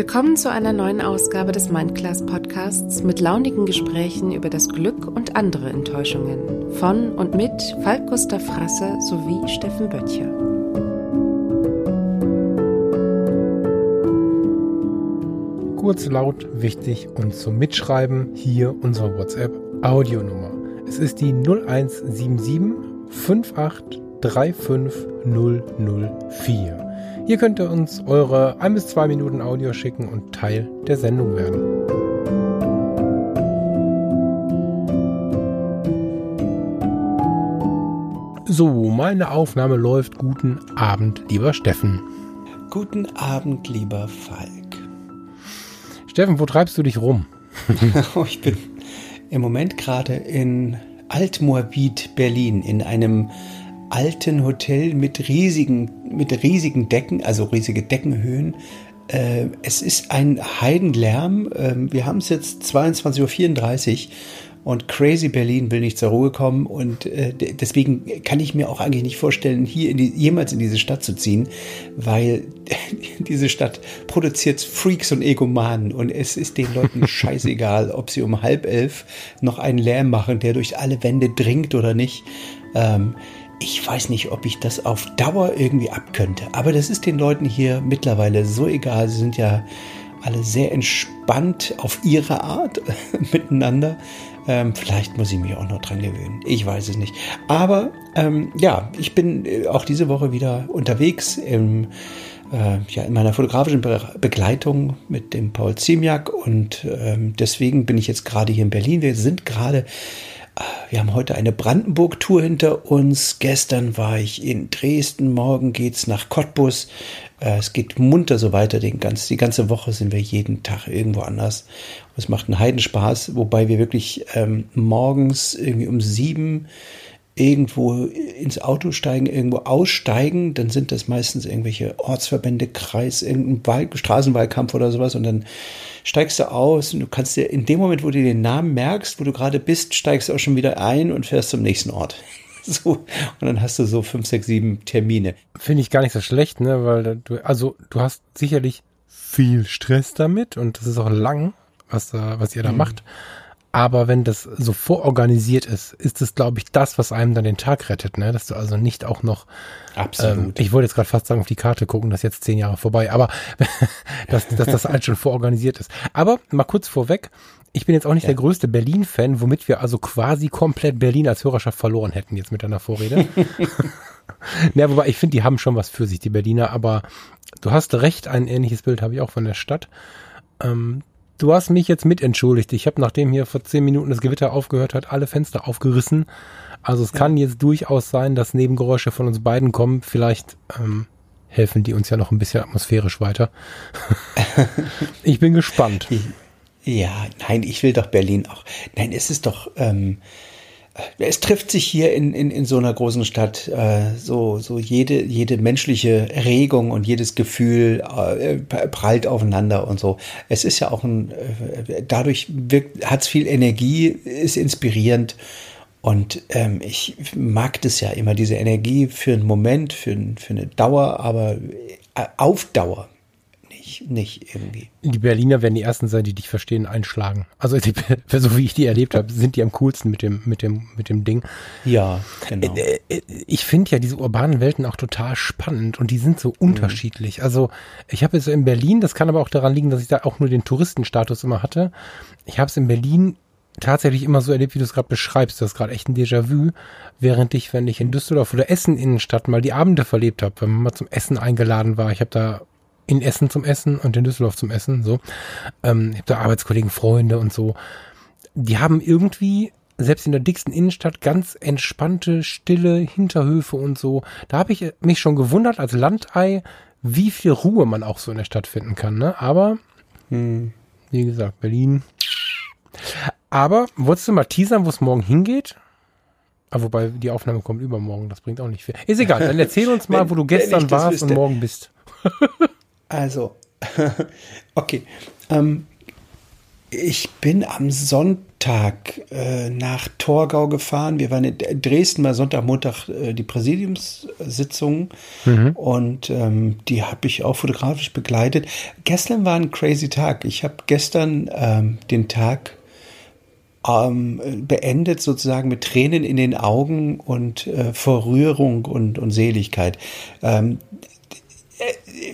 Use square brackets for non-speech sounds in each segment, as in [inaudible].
Willkommen zu einer neuen Ausgabe des Mindclass Podcasts mit launigen Gesprächen über das Glück und andere Enttäuschungen. Von und mit Falk Gustav Frasse sowie Steffen Böttcher. Kurz, laut, wichtig und zum Mitschreiben hier unsere WhatsApp-Audionummer. Es ist die 0177 58 35004. Hier könnt ihr uns eure ein bis zwei Minuten Audio schicken und Teil der Sendung werden. So, meine Aufnahme läuft. Guten Abend, lieber Steffen. Guten Abend, lieber Falk. Steffen, wo treibst du dich rum? [laughs] Oh, ich bin im Moment gerade in Altmoabit, Berlin, in einem alten Hotel mit riesigen, mit riesigen Decken, also riesige Deckenhöhen. Äh, es ist ein Heidenlärm. Äh, wir haben es jetzt 22.34 Uhr und Crazy Berlin will nicht zur Ruhe kommen und äh, deswegen kann ich mir auch eigentlich nicht vorstellen, hier in die, jemals in diese Stadt zu ziehen, weil [laughs] diese Stadt produziert Freaks und Egomanen und es ist den Leuten [laughs] scheißegal, ob sie um halb elf noch einen Lärm machen, der durch alle Wände dringt oder nicht. Ähm, ich weiß nicht, ob ich das auf Dauer irgendwie abkönnte. Aber das ist den Leuten hier mittlerweile so egal. Sie sind ja alle sehr entspannt auf ihre Art [laughs] miteinander. Ähm, vielleicht muss ich mich auch noch dran gewöhnen. Ich weiß es nicht. Aber ähm, ja, ich bin äh, auch diese Woche wieder unterwegs im, äh, ja, in meiner fotografischen Be Begleitung mit dem Paul Ziemiak und ähm, deswegen bin ich jetzt gerade hier in Berlin. Wir sind gerade wir haben heute eine Brandenburg-Tour hinter uns. Gestern war ich in Dresden, morgen geht's nach Cottbus. Äh, es geht munter so weiter. Den ganz, die ganze Woche sind wir jeden Tag irgendwo anders. es macht einen Heidenspaß, wobei wir wirklich ähm, morgens irgendwie um sieben irgendwo ins Auto steigen, irgendwo aussteigen, dann sind das meistens irgendwelche Ortsverbände, Kreis, irgendein Wahl Straßenwahlkampf oder sowas und dann steigst du aus und du kannst dir in dem Moment, wo du den Namen merkst, wo du gerade bist, steigst du auch schon wieder ein und fährst zum nächsten Ort. [laughs] So, und dann hast du so fünf, sechs, sieben Termine. Finde ich gar nicht so schlecht, ne, weil du, also du hast sicherlich viel Stress damit und das ist auch lang, was, was ihr da mhm. macht. Aber wenn das so vororganisiert ist, ist es, glaube ich, das, was einem dann den Tag rettet, ne? Dass du also nicht auch noch. Absolut. Ähm, ich wollte jetzt gerade fast sagen, auf die Karte gucken, das ist jetzt zehn Jahre vorbei, aber [laughs] dass, dass das alles schon vororganisiert ist. Aber mal kurz vorweg, ich bin jetzt auch nicht ja. der größte Berlin-Fan, womit wir also quasi komplett Berlin als Hörerschaft verloren hätten jetzt mit deiner Vorrede. [laughs] ja, wobei ich finde, die haben schon was für sich, die Berliner, aber du hast recht, ein ähnliches Bild habe ich auch von der Stadt. Ähm, du hast mich jetzt mitentschuldigt. Ich habe, nachdem hier vor zehn Minuten das Gewitter aufgehört hat, alle Fenster aufgerissen. Also es ja. kann jetzt durchaus sein, dass Nebengeräusche von uns beiden kommen. Vielleicht ähm, helfen die uns ja noch ein bisschen atmosphärisch weiter. [laughs] ich bin gespannt. Ja, nein, ich will doch Berlin auch. Nein, es ist doch. Ähm, es trifft sich hier in, in, in so einer großen Stadt äh, so, so jede, jede menschliche Regung und jedes Gefühl äh, prallt aufeinander und so. Es ist ja auch ein, äh, dadurch hat es viel Energie, ist inspirierend und ähm, ich mag das ja immer, diese Energie für einen Moment, für, für eine Dauer, aber äh, auf Dauer nicht, irgendwie. Die Berliner werden die ersten sein, die dich verstehen, einschlagen. Also die, [laughs] so wie ich die erlebt habe, sind die am coolsten mit dem, mit dem, mit dem Ding. Ja, genau. Äh, äh, ich finde ja diese urbanen Welten auch total spannend und die sind so unterschiedlich. Mhm. Also ich habe es in Berlin, das kann aber auch daran liegen, dass ich da auch nur den Touristenstatus immer hatte. Ich habe es in Berlin tatsächlich immer so erlebt, wie du es gerade beschreibst. Das ist gerade echt ein Déjà-vu, während ich, wenn ich in Düsseldorf oder Essen Innenstadt mal die Abende verlebt habe, wenn man mal zum Essen eingeladen war. Ich habe da in Essen zum Essen und in Düsseldorf zum Essen. So, ähm, ich habe da Arbeitskollegen, Freunde und so. Die haben irgendwie selbst in der dicksten Innenstadt ganz entspannte, stille Hinterhöfe und so. Da habe ich mich schon gewundert als Landei, wie viel Ruhe man auch so in der Stadt finden kann. Ne? Aber hm. wie gesagt, Berlin. Aber wolltest du mal teasern, wo es morgen hingeht? Ah, wobei die Aufnahme kommt übermorgen, das bringt auch nicht viel. Ist egal, dann erzähl uns [laughs] mal, wo du gestern warst wüsste. und morgen bist. [laughs] Also, [laughs] okay. Ähm, ich bin am Sonntag, äh, nach Torgau gefahren. Wir waren in Dresden mal Sonntag, Montag äh, die Präsidiumssitzung mhm. und ähm, die habe ich auch fotografisch begleitet. Gestern war ein crazy Tag. Ich habe gestern ähm, den Tag ähm, beendet sozusagen mit Tränen in den Augen und äh, vor Rührung und, und Seligkeit. Ähm, äh,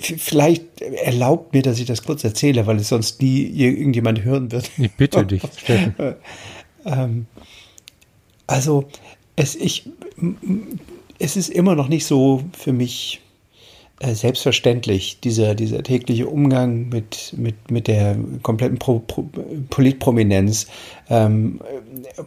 vielleicht erlaubt mir, dass ich das kurz erzähle, weil es sonst nie irgendjemand hören wird. Ich bitte dich, [laughs] Steffen. ähm, also, es, ich, es ist immer noch nicht so für mich äh, selbstverständlich, dieser, dieser tägliche Umgang mit, mit, mit der kompletten Pro, Pro, Politprominenz, ähm,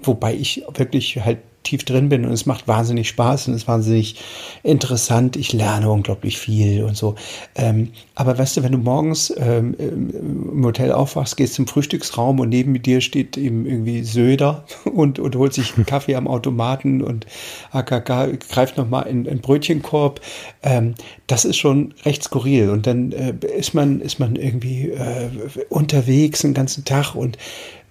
wobei ich wirklich halt tief drin bin und es macht wahnsinnig Spaß und es ist wahnsinnig interessant. Ich lerne unglaublich viel und so. Ähm, aber weißt du, wenn du morgens ähm, im Hotel aufwachst, gehst zum Frühstücksraum und neben dir steht eben irgendwie Söder [laughs] und, und holt sich einen Kaffee am Automaten und AKK greift nochmal in einen Brötchenkorb. Ähm, das ist schon recht skurril. Und dann äh, ist man, ist man irgendwie äh, unterwegs den ganzen Tag und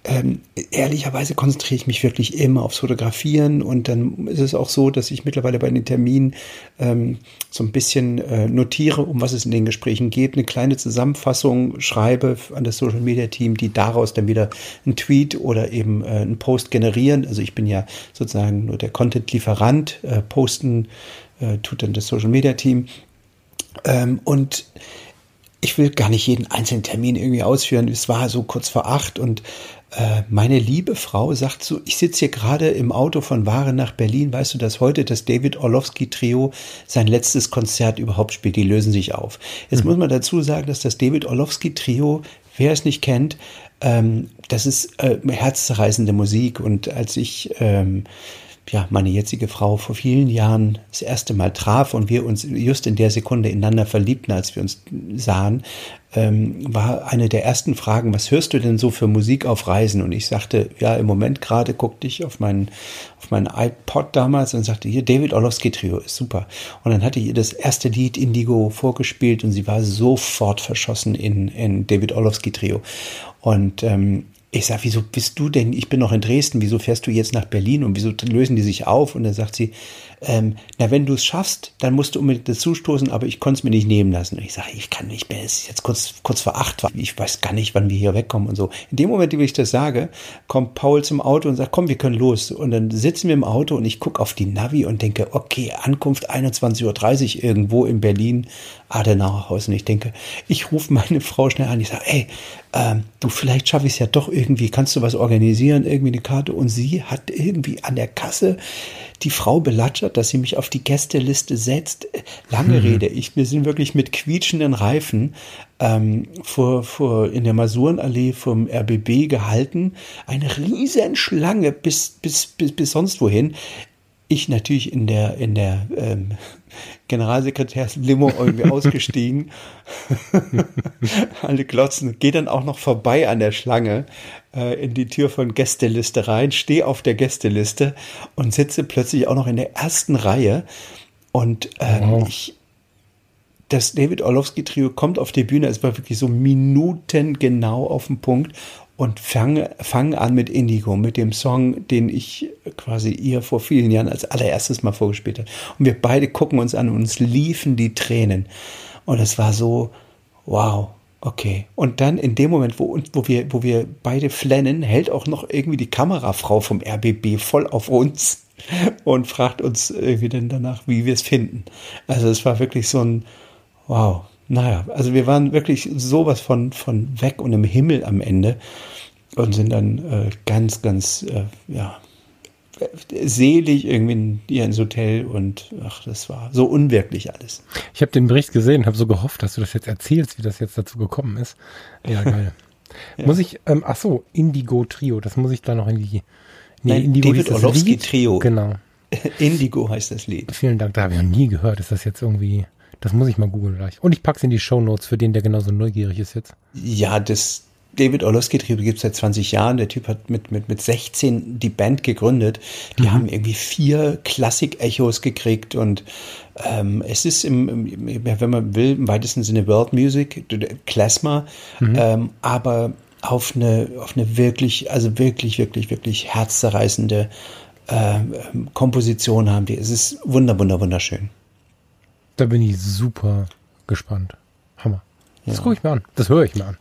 ähm, ehrlicherweise konzentriere ich mich wirklich immer aufs Fotografieren und dann ist es auch so, dass ich mittlerweile bei den Terminen ähm, so ein bisschen äh, notiere, um was es in den Gesprächen geht, eine kleine Zusammenfassung schreibe an das Social Media Team, die daraus dann wieder einen Tweet oder eben äh, einen Post generieren. Also ich bin ja sozusagen nur der Content-Lieferant, äh, posten äh, tut dann das Social Media Team ähm, und ich will gar nicht jeden einzelnen Termin irgendwie ausführen. Es war so kurz vor acht und äh, meine liebe Frau sagt so, ich sitze hier gerade im Auto von Waren nach Berlin. Weißt du, dass heute das David Orlowski Trio sein letztes Konzert überhaupt spielt? Die lösen sich auf. Jetzt mhm. muss man dazu sagen, dass das David Orlowski Trio, wer es nicht kennt, ähm, das ist äh, herzzerreißende Musik. Und als ich ähm, ja, meine jetzige Frau vor vielen Jahren das erste Mal traf und wir uns just in der Sekunde ineinander verliebten, als wir uns sahen, ähm, war eine der ersten Fragen, was hörst du denn so für Musik auf Reisen? Und ich sagte, ja, im Moment gerade guckte ich auf meinen, auf meinen iPod damals und sagte, hier, David Orlowski Trio ist super. Und dann hatte ich ihr das erste Lied Indigo vorgespielt und sie war sofort verschossen in, in David Orlowski Trio. Und ähm, ich sag, wieso bist du denn? Ich bin noch in Dresden, wieso fährst du jetzt nach Berlin und wieso lösen die sich auf? Und dann sagt sie, ähm, na, wenn du es schaffst, dann musst du unbedingt dazustoßen, aber ich konnte es mir nicht nehmen lassen. Und ich sage, ich kann nicht mehr, es ist jetzt kurz, kurz vor acht, ich weiß gar nicht, wann wir hier wegkommen und so. In dem Moment, wie ich das sage, kommt Paul zum Auto und sagt, komm, wir können los. Und dann sitzen wir im Auto und ich gucke auf die Navi und denke, okay, Ankunft 21.30 Uhr irgendwo in Berlin, Adenauerhaus. Und ich denke, ich rufe meine Frau schnell an, ich sage, ey, ähm, du, vielleicht schaffe ich es ja doch irgendwie, kannst du was organisieren, irgendwie eine Karte? Und sie hat irgendwie an der Kasse die Frau belatschert, dass sie mich auf die Gästeliste setzt. Lange mhm. Rede. Ich, wir sind wirklich mit quietschenden Reifen ähm, vor, vor, in der Masurenallee vom RBB gehalten. Eine riesen Schlange bis, bis, bis, bis sonst wohin. Ich natürlich in der, in der ähm, Generalsekretärslimo irgendwie [laughs] ausgestiegen. Alle glotzen. Gehe dann auch noch vorbei an der Schlange äh, in die Tür von Gästeliste rein, stehe auf der Gästeliste und sitze plötzlich auch noch in der ersten Reihe. Und ähm, wow. ich, das David Orlowski Trio kommt auf die Bühne, es war wirklich so Minuten genau auf den Punkt und fange fang an mit Indigo, mit dem Song, den ich quasi ihr vor vielen Jahren als allererstes mal vorgespielt habe. Und wir beide gucken uns an und uns liefen die Tränen. Und es war so, wow, Okay. Und dann in dem Moment, wo, wo, wir, wo wir beide flennen, hält auch noch irgendwie die Kamerafrau vom RBB voll auf uns [laughs] und fragt uns irgendwie dann danach, wie wir es finden. Also es war wirklich so ein, wow. Naja, also wir waren wirklich sowas von, von weg und im Himmel am Ende und sind dann äh, ganz, ganz, äh, ja, selig irgendwie hier ins Hotel und ach, das war so unwirklich alles. Ich habe den Bericht gesehen, habe so gehofft, dass du das jetzt erzählst, wie das jetzt dazu gekommen ist. Ja, geil. [laughs] ja. Muss ich, ähm, ach so, Indigo Trio, das muss ich da noch in die, nee, Nein, Indigo David Orlowski Trio. Genau. [laughs] Indigo heißt das Lied. Vielen Dank, da habe ich noch nie gehört. Ist das jetzt irgendwie, das muss ich mal googeln gleich. Und ich packe es in die Show Notes für den, der genauso neugierig ist jetzt. Ja, das, David Orlowski Trio gibt es seit 20 Jahren. Der Typ hat mit, mit, mit 16 die Band gegründet. Die mhm. haben irgendwie vier Klassik-Echos gekriegt und ähm, es ist im, im, wenn man will, im weitesten Sinne World Music, Klezmer, mhm. ähm, aber auf eine, auf eine wirklich, also wirklich, wirklich, wirklich herzzerreißende äh, Komposition haben die. Es ist wunder, wunder, wunderschön. Da bin ich super gespannt. Hammer. Das ja. gucke ich mir an. Das höre ich mir an.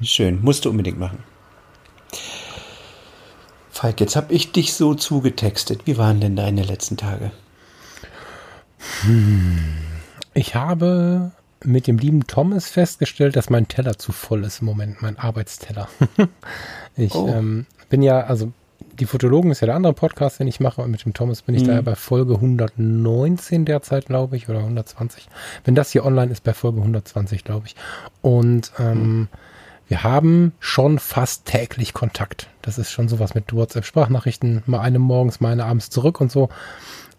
Schön. Musst du unbedingt machen. Falk, jetzt habe ich dich so zugetextet. Wie waren denn deine letzten Tage? Hm. Ich habe mit dem lieben Thomas festgestellt, dass mein Teller zu voll ist im Moment, mein Arbeitsteller. [laughs] ich oh. ähm, bin ja, also die Fotologen ist ja der andere Podcast, den ich mache. Und mit dem Thomas bin ich mhm. da bei Folge 119 derzeit, glaube ich, oder 120. Wenn das hier online ist, bei Folge 120, glaube ich. Und ähm, mhm. wir haben schon fast täglich Kontakt. Das ist schon sowas mit WhatsApp-Sprachnachrichten, mal eine morgens, mal eine abends zurück und so.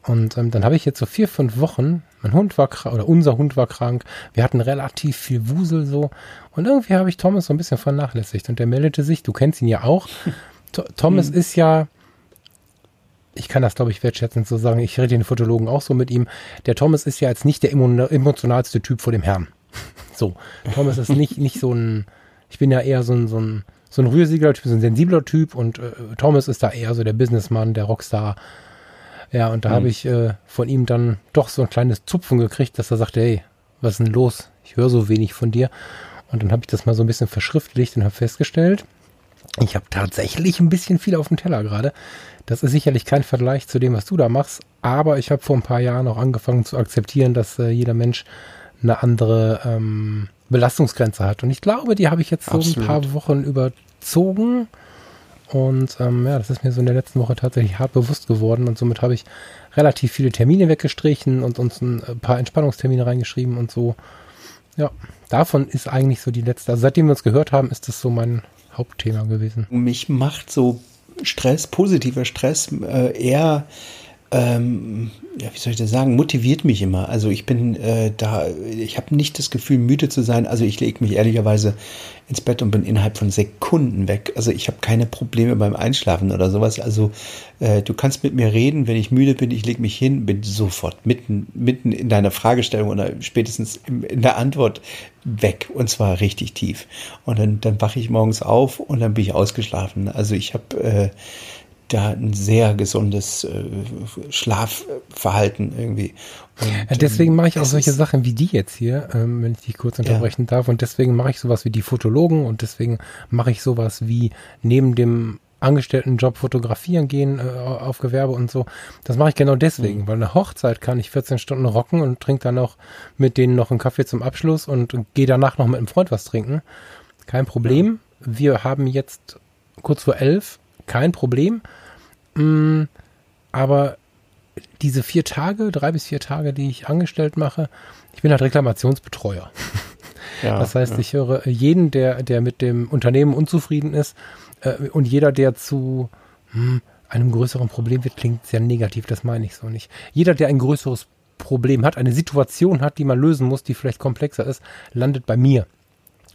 Und ähm, dann habe ich jetzt so vier, fünf Wochen, mein Hund war krank, oder unser Hund war krank, wir hatten relativ viel Wusel so. Und irgendwie habe ich Thomas so ein bisschen vernachlässigt. Und der meldete sich, du kennst ihn ja auch. [laughs] Thomas hm. ist ja, ich kann das glaube ich wertschätzend so sagen, ich rede den Fotologen auch so mit ihm. Der Thomas ist ja jetzt nicht der emotionalste Typ vor dem Herrn. [laughs] So, Thomas ist nicht, nicht so ein, ich bin ja eher so ein, so ein, so ein rührsiger Typ, so ein sensibler Typ und äh, Thomas ist da eher so der Businessmann, der Rockstar ja, und da mhm. habe ich äh, von ihm dann doch so ein kleines Zupfen gekriegt, dass er sagte, hey, was ist denn los? Ich höre so wenig von dir. Und dann habe ich das mal so ein bisschen verschriftlicht und habe festgestellt, ich habe tatsächlich ein bisschen viel auf dem Teller gerade. Das ist sicherlich kein Vergleich zu dem, was du da machst, aber ich habe vor ein paar Jahren auch angefangen zu akzeptieren, dass äh, jeder Mensch eine andere ähm, Belastungsgrenze hat. Und ich glaube, die habe ich jetzt so Absolut. ein paar Wochen überzogen. Und ähm, ja, das ist mir so in der letzten Woche tatsächlich hart bewusst geworden und somit habe ich relativ viele Termine weggestrichen und uns ein äh, paar Entspannungstermine reingeschrieben und so. Ja, davon ist eigentlich so die letzte. Also seitdem wir uns gehört haben, ist das so mein Hauptthema gewesen. Mich macht so Stress, positiver Stress äh, eher ähm, ja, wie soll ich das sagen, motiviert mich immer. Also ich bin äh, da, ich habe nicht das Gefühl, müde zu sein. Also ich lege mich ehrlicherweise ins Bett und bin innerhalb von Sekunden weg. Also ich habe keine Probleme beim Einschlafen oder sowas. Also äh, du kannst mit mir reden, wenn ich müde bin, ich lege mich hin, bin sofort mitten, mitten in deiner Fragestellung oder spätestens in, der Antwort weg und zwar richtig tief. Und dann, dann wache ich morgens auf und dann bin ich ausgeschlafen. Also ich habe äh, da ein sehr gesundes äh, Schlafverhalten irgendwie. Und, deswegen mache ich auch solche Sachen wie die jetzt hier, ähm, wenn ich dich kurz unterbrechen ja. darf. Und deswegen mache ich sowas wie die Fotologen und deswegen mache ich sowas wie neben dem Angestelltenjob fotografieren gehen äh, auf Gewerbe und so. Das mache ich genau deswegen, mhm. weil eine Hochzeit kann ich 14 Stunden rocken und trinke dann noch mit denen noch einen Kaffee zum Abschluss und, und gehe danach noch mit einem Freund was trinken. Kein Problem. Wir haben jetzt kurz vor elf, kein Problem. Mm, aber diese vier Tage, drei bis vier Tage, die ich angestellt mache, ich bin halt Reklamationsbetreuer. [laughs] Ja, das heißt, ja. ich höre jeden, der, der mit dem Unternehmen unzufrieden ist äh, und jeder, der zu hm, einem größeren Problem wird, klingt sehr negativ, das meine ich so nicht. Jeder, der ein größeres Problem hat, eine Situation hat, die man lösen muss, die vielleicht komplexer ist, landet bei mir.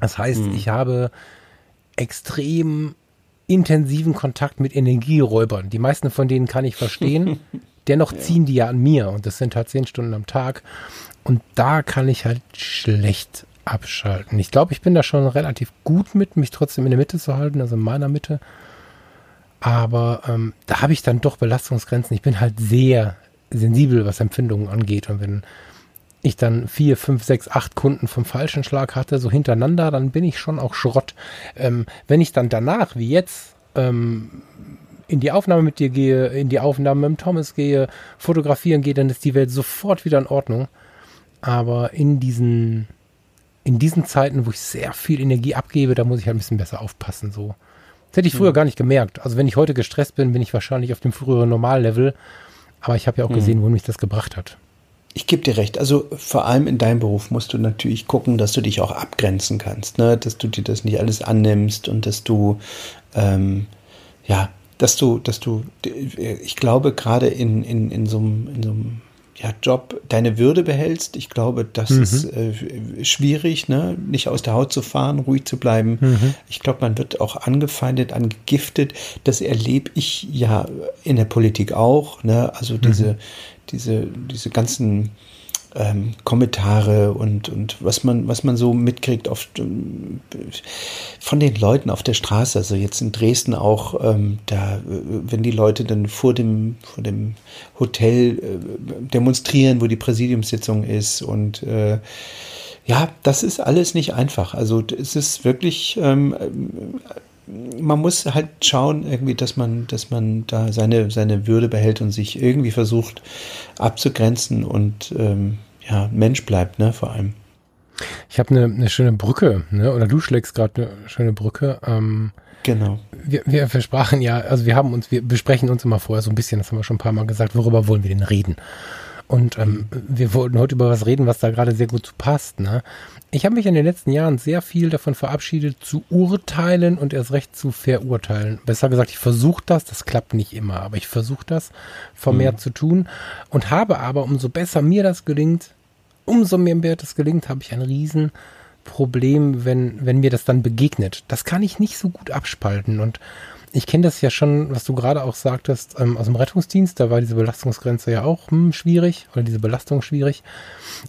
Das heißt, hm. ich habe extrem intensiven Kontakt mit Energieräubern. Die meisten von denen kann ich verstehen. [laughs] Dennoch ja. ziehen die ja an mir und das sind halt zehn Stunden am Tag. Und da kann ich halt schlecht abschalten. Ich glaube, ich bin da schon relativ gut mit, mich trotzdem in der Mitte zu halten, also in meiner Mitte. Aber ähm, da habe ich dann doch Belastungsgrenzen. Ich bin halt sehr sensibel, was Empfindungen angeht. Und wenn ich dann vier, fünf, sechs, acht Kunden vom falschen Schlag hatte, so hintereinander, dann bin ich schon auch Schrott. Ähm, wenn ich dann danach, wie jetzt, ähm, in die Aufnahme mit dir gehe, in die Aufnahme mit dem Thomas gehe, fotografieren gehe, dann ist die Welt sofort wieder in Ordnung. Aber in diesen, in diesen Zeiten, wo ich sehr viel Energie abgebe, da muss ich halt ein bisschen besser aufpassen. So. Das hätte ich früher mhm. gar nicht gemerkt. Also wenn ich heute gestresst bin, bin ich wahrscheinlich auf dem früheren Normallevel. Aber ich habe ja auch mhm. gesehen, wo mich das gebracht hat. Ich gebe dir recht. Also vor allem in deinem Beruf musst du natürlich gucken, dass du dich auch abgrenzen kannst, ne? dass du dir das nicht alles annimmst und dass du ähm, ja, dass du, dass du, ich glaube gerade in, in, in so einem, in so einem ja, Job deine Würde behältst. Ich glaube, das mhm. ist äh, schwierig, ne? nicht aus der Haut zu fahren, ruhig zu bleiben. Mhm. Ich glaube, man wird auch angefeindet, angegiftet. Das erlebe ich ja in der Politik auch. Ne? Also diese, mhm diese, diese ganzen ähm, Kommentare und, und was man, was man so mitkriegt auf, von den Leuten auf der Straße. Also jetzt in Dresden auch, ähm, da, wenn die Leute dann vor dem, vor dem Hotel äh, demonstrieren, wo die Präsidiumssitzung ist und äh, ja, das ist alles nicht einfach. Also es ist wirklich, ähm, man muss halt schauen, irgendwie, dass man, dass man da seine, seine Würde behält und sich irgendwie versucht abzugrenzen und ähm, ja, Mensch bleibt, ne, vor allem. Ich habe eine, eine schöne Brücke, ne? Oder du schlägst gerade eine schöne Brücke. Ähm, genau. Wir, wir versprachen ja, also wir haben uns, wir besprechen uns immer vorher so ein bisschen, das haben wir schon ein paar Mal gesagt, worüber wollen wir denn reden? Und ähm, wir wollten heute über was reden, was da gerade sehr gut zu passt. Ne? Ich habe mich in den letzten Jahren sehr viel davon verabschiedet, zu urteilen und erst recht zu verurteilen. Besser gesagt, ich versuche das, das klappt nicht immer, aber ich versuche das vermehrt mhm. zu tun und habe aber, umso besser mir das gelingt, umso mehr mir das gelingt, habe ich ein Riesenproblem, wenn, wenn mir das dann begegnet. Das kann ich nicht so gut abspalten und ich kenne das ja schon, was du gerade auch sagtest, ähm, aus dem Rettungsdienst, da war diese Belastungsgrenze ja auch hm, schwierig oder diese Belastung schwierig.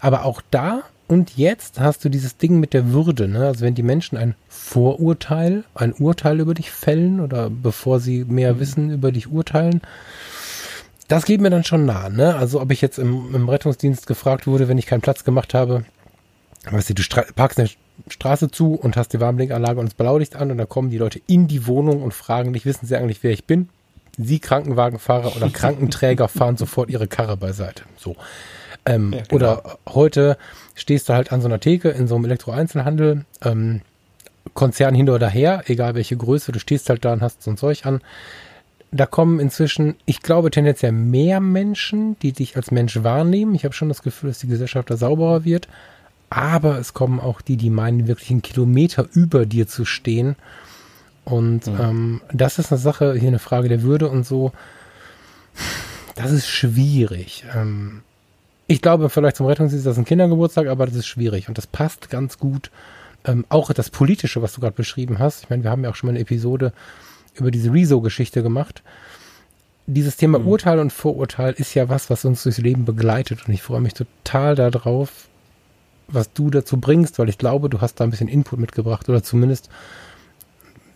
Aber auch da und jetzt hast du dieses Ding mit der Würde. Ne? Also wenn die Menschen ein Vorurteil, ein Urteil über dich fällen oder bevor sie mehr mhm. wissen über dich urteilen, das geht mir dann schon nah. Ne? Also ob ich jetzt im, im Rettungsdienst gefragt wurde, wenn ich keinen Platz gemacht habe, weißt du, du parkst eine Straße zu und hast die Warnblinkanlage und das Blaulicht an und dann kommen die Leute in die Wohnung und fragen dich, wissen sie eigentlich, wer ich bin? Sie Krankenwagenfahrer oder [laughs] Krankenträger fahren sofort ihre Karre beiseite. So. Ähm, ja, genau. Oder heute stehst du halt an so einer Theke in so einem Elektroeinzelhandel, ähm, Konzern hin oder her, egal welche Größe, du stehst halt da und hast so ein Zeug an. Da kommen inzwischen, ich glaube, tendenziell mehr Menschen, die dich als Mensch wahrnehmen. Ich habe schon das Gefühl, dass die Gesellschaft da sauberer wird aber es kommen auch die, die meinen, wirklich einen Kilometer über dir zu stehen. Und mhm. ähm, das ist eine Sache, hier eine Frage der Würde und so. Das ist schwierig. Ähm, ich glaube, vielleicht zum Rettungsdienst ist das ein Kindergeburtstag, aber das ist schwierig und das passt ganz gut. Ähm, auch das Politische, was du gerade beschrieben hast. Ich meine, wir haben ja auch schon mal eine Episode über diese Rezo-Geschichte gemacht. Dieses Thema mhm. Urteil und Vorurteil ist ja was, was uns durchs Leben begleitet und ich freue mich total darauf, was du dazu bringst, weil ich glaube, du hast da ein bisschen Input mitgebracht oder zumindest.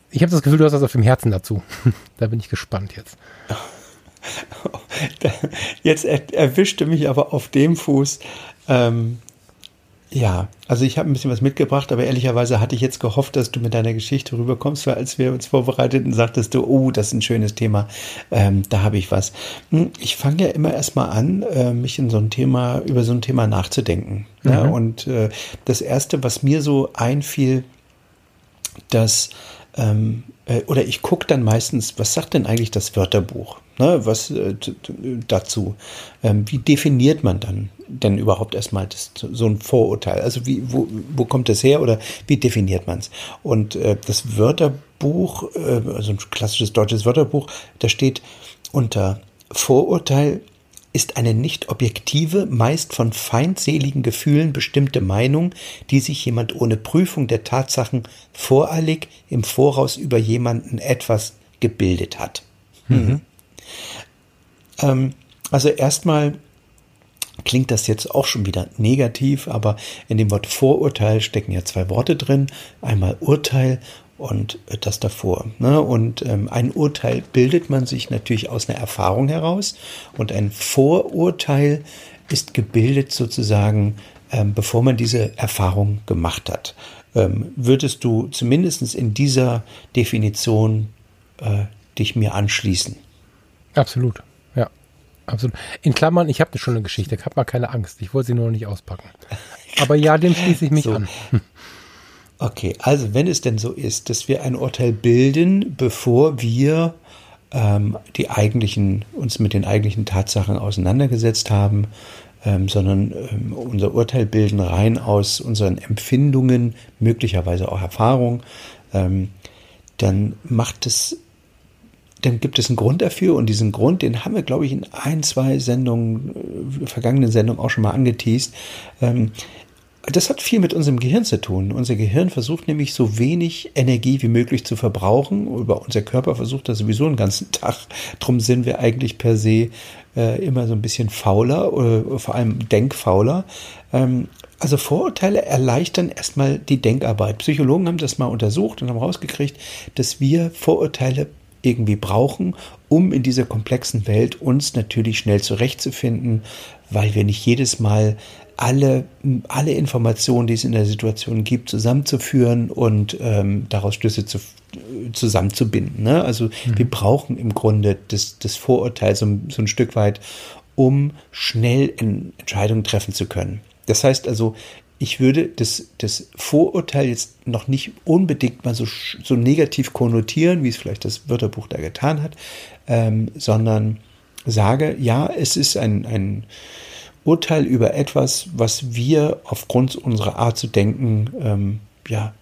Ich habe das Gefühl, du hast das auf dem Herzen dazu. [laughs] da bin ich gespannt jetzt. [laughs] [laughs] Jetzt er, erwischte mich aber auf dem Fuß. Ähm, ja, also ich habe ein bisschen was mitgebracht, aber ehrlicherweise hatte ich jetzt gehofft, dass du mit deiner Geschichte rüberkommst, weil als wir uns vorbereiteten, sagtest du, oh, das ist ein schönes Thema, ähm, da habe ich was. Hm, ich fange ja immer erstmal an, äh, mich in so ein Thema, über so ein Thema nachzudenken. Mhm. Ja, und äh, das Erste, was mir so einfiel, dass ähm, äh, oder ich gucke dann meistens, was sagt denn eigentlich das Wörterbuch? Ne, was äh, dazu? Ähm, wie definiert man dann denn überhaupt erstmal das, so ein Vorurteil? Also wie, wo, wo kommt das her oder wie definiert man es? Und äh, das Wörterbuch, äh, also ein klassisches deutsches Wörterbuch, da steht unter Vorurteil ist eine nicht objektive, meist von feindseligen Gefühlen bestimmte Meinung, die sich jemand ohne Prüfung der Tatsachen voreilig im Voraus über jemanden etwas gebildet hat. Mhm. Ähm, also erstmal klingt das jetzt auch schon wieder negativ, aber in dem Wort Vorurteil stecken ja zwei Worte drin. Einmal Urteil und das davor. Ne? Und ähm, ein Urteil bildet man sich natürlich aus einer Erfahrung heraus und ein Vorurteil ist gebildet sozusagen, ähm, bevor man diese Erfahrung gemacht hat. Ähm, würdest du zumindest in dieser Definition äh, dich mir anschließen? Absolut, ja, absolut. In Klammern, ich habe schon eine Geschichte, ich habe mal keine Angst, ich wollte sie nur noch nicht auspacken. Aber ja, dem schließe ich mich so. an. [laughs] Okay, also wenn es denn so ist, dass wir ein Urteil bilden, bevor wir ähm, die eigentlichen, uns mit den eigentlichen Tatsachen auseinandergesetzt haben, ähm, sondern ähm, unser Urteil bilden rein aus unseren Empfindungen, möglicherweise auch Erfahrung, ähm, dann macht es, dann gibt es einen Grund dafür und diesen Grund, den haben wir, glaube ich, in ein, zwei Sendungen, äh, vergangenen Sendungen auch schon mal angeteased. Ähm, das hat viel mit unserem Gehirn zu tun. Unser Gehirn versucht nämlich so wenig Energie wie möglich zu verbrauchen. Über unser Körper versucht das sowieso den ganzen [laughs] Tag. Drum sind wir eigentlich per se äh, immer so ein bisschen fauler, oder vor allem denkfauler. Ähm, also Vorurteile erleichtern erstmal die Denkarbeit. Psychologen haben das mal untersucht und haben rausgekriegt, dass wir Vorurteile irgendwie brauchen, um in dieser komplexen Welt uns natürlich schnell zurechtzufinden, weil wir nicht jedes Mal alle, alle Informationen, die es in der Situation gibt, zusammenzuführen und ähm, daraus Schlüsse zu, zusammenzubinden. Ne? Also mhm. wir brauchen im Grunde das, das Vorurteil so, so ein Stück weit, um schnell Entscheidungen treffen zu können. Das heißt also, ich würde das, das Vorurteil jetzt noch nicht unbedingt mal so, so negativ konnotieren, wie es vielleicht das Wörterbuch da getan hat, ähm, sondern sage, ja, es ist ein, ein Urteil über etwas, was wir aufgrund unserer Art zu denken ähm, ja,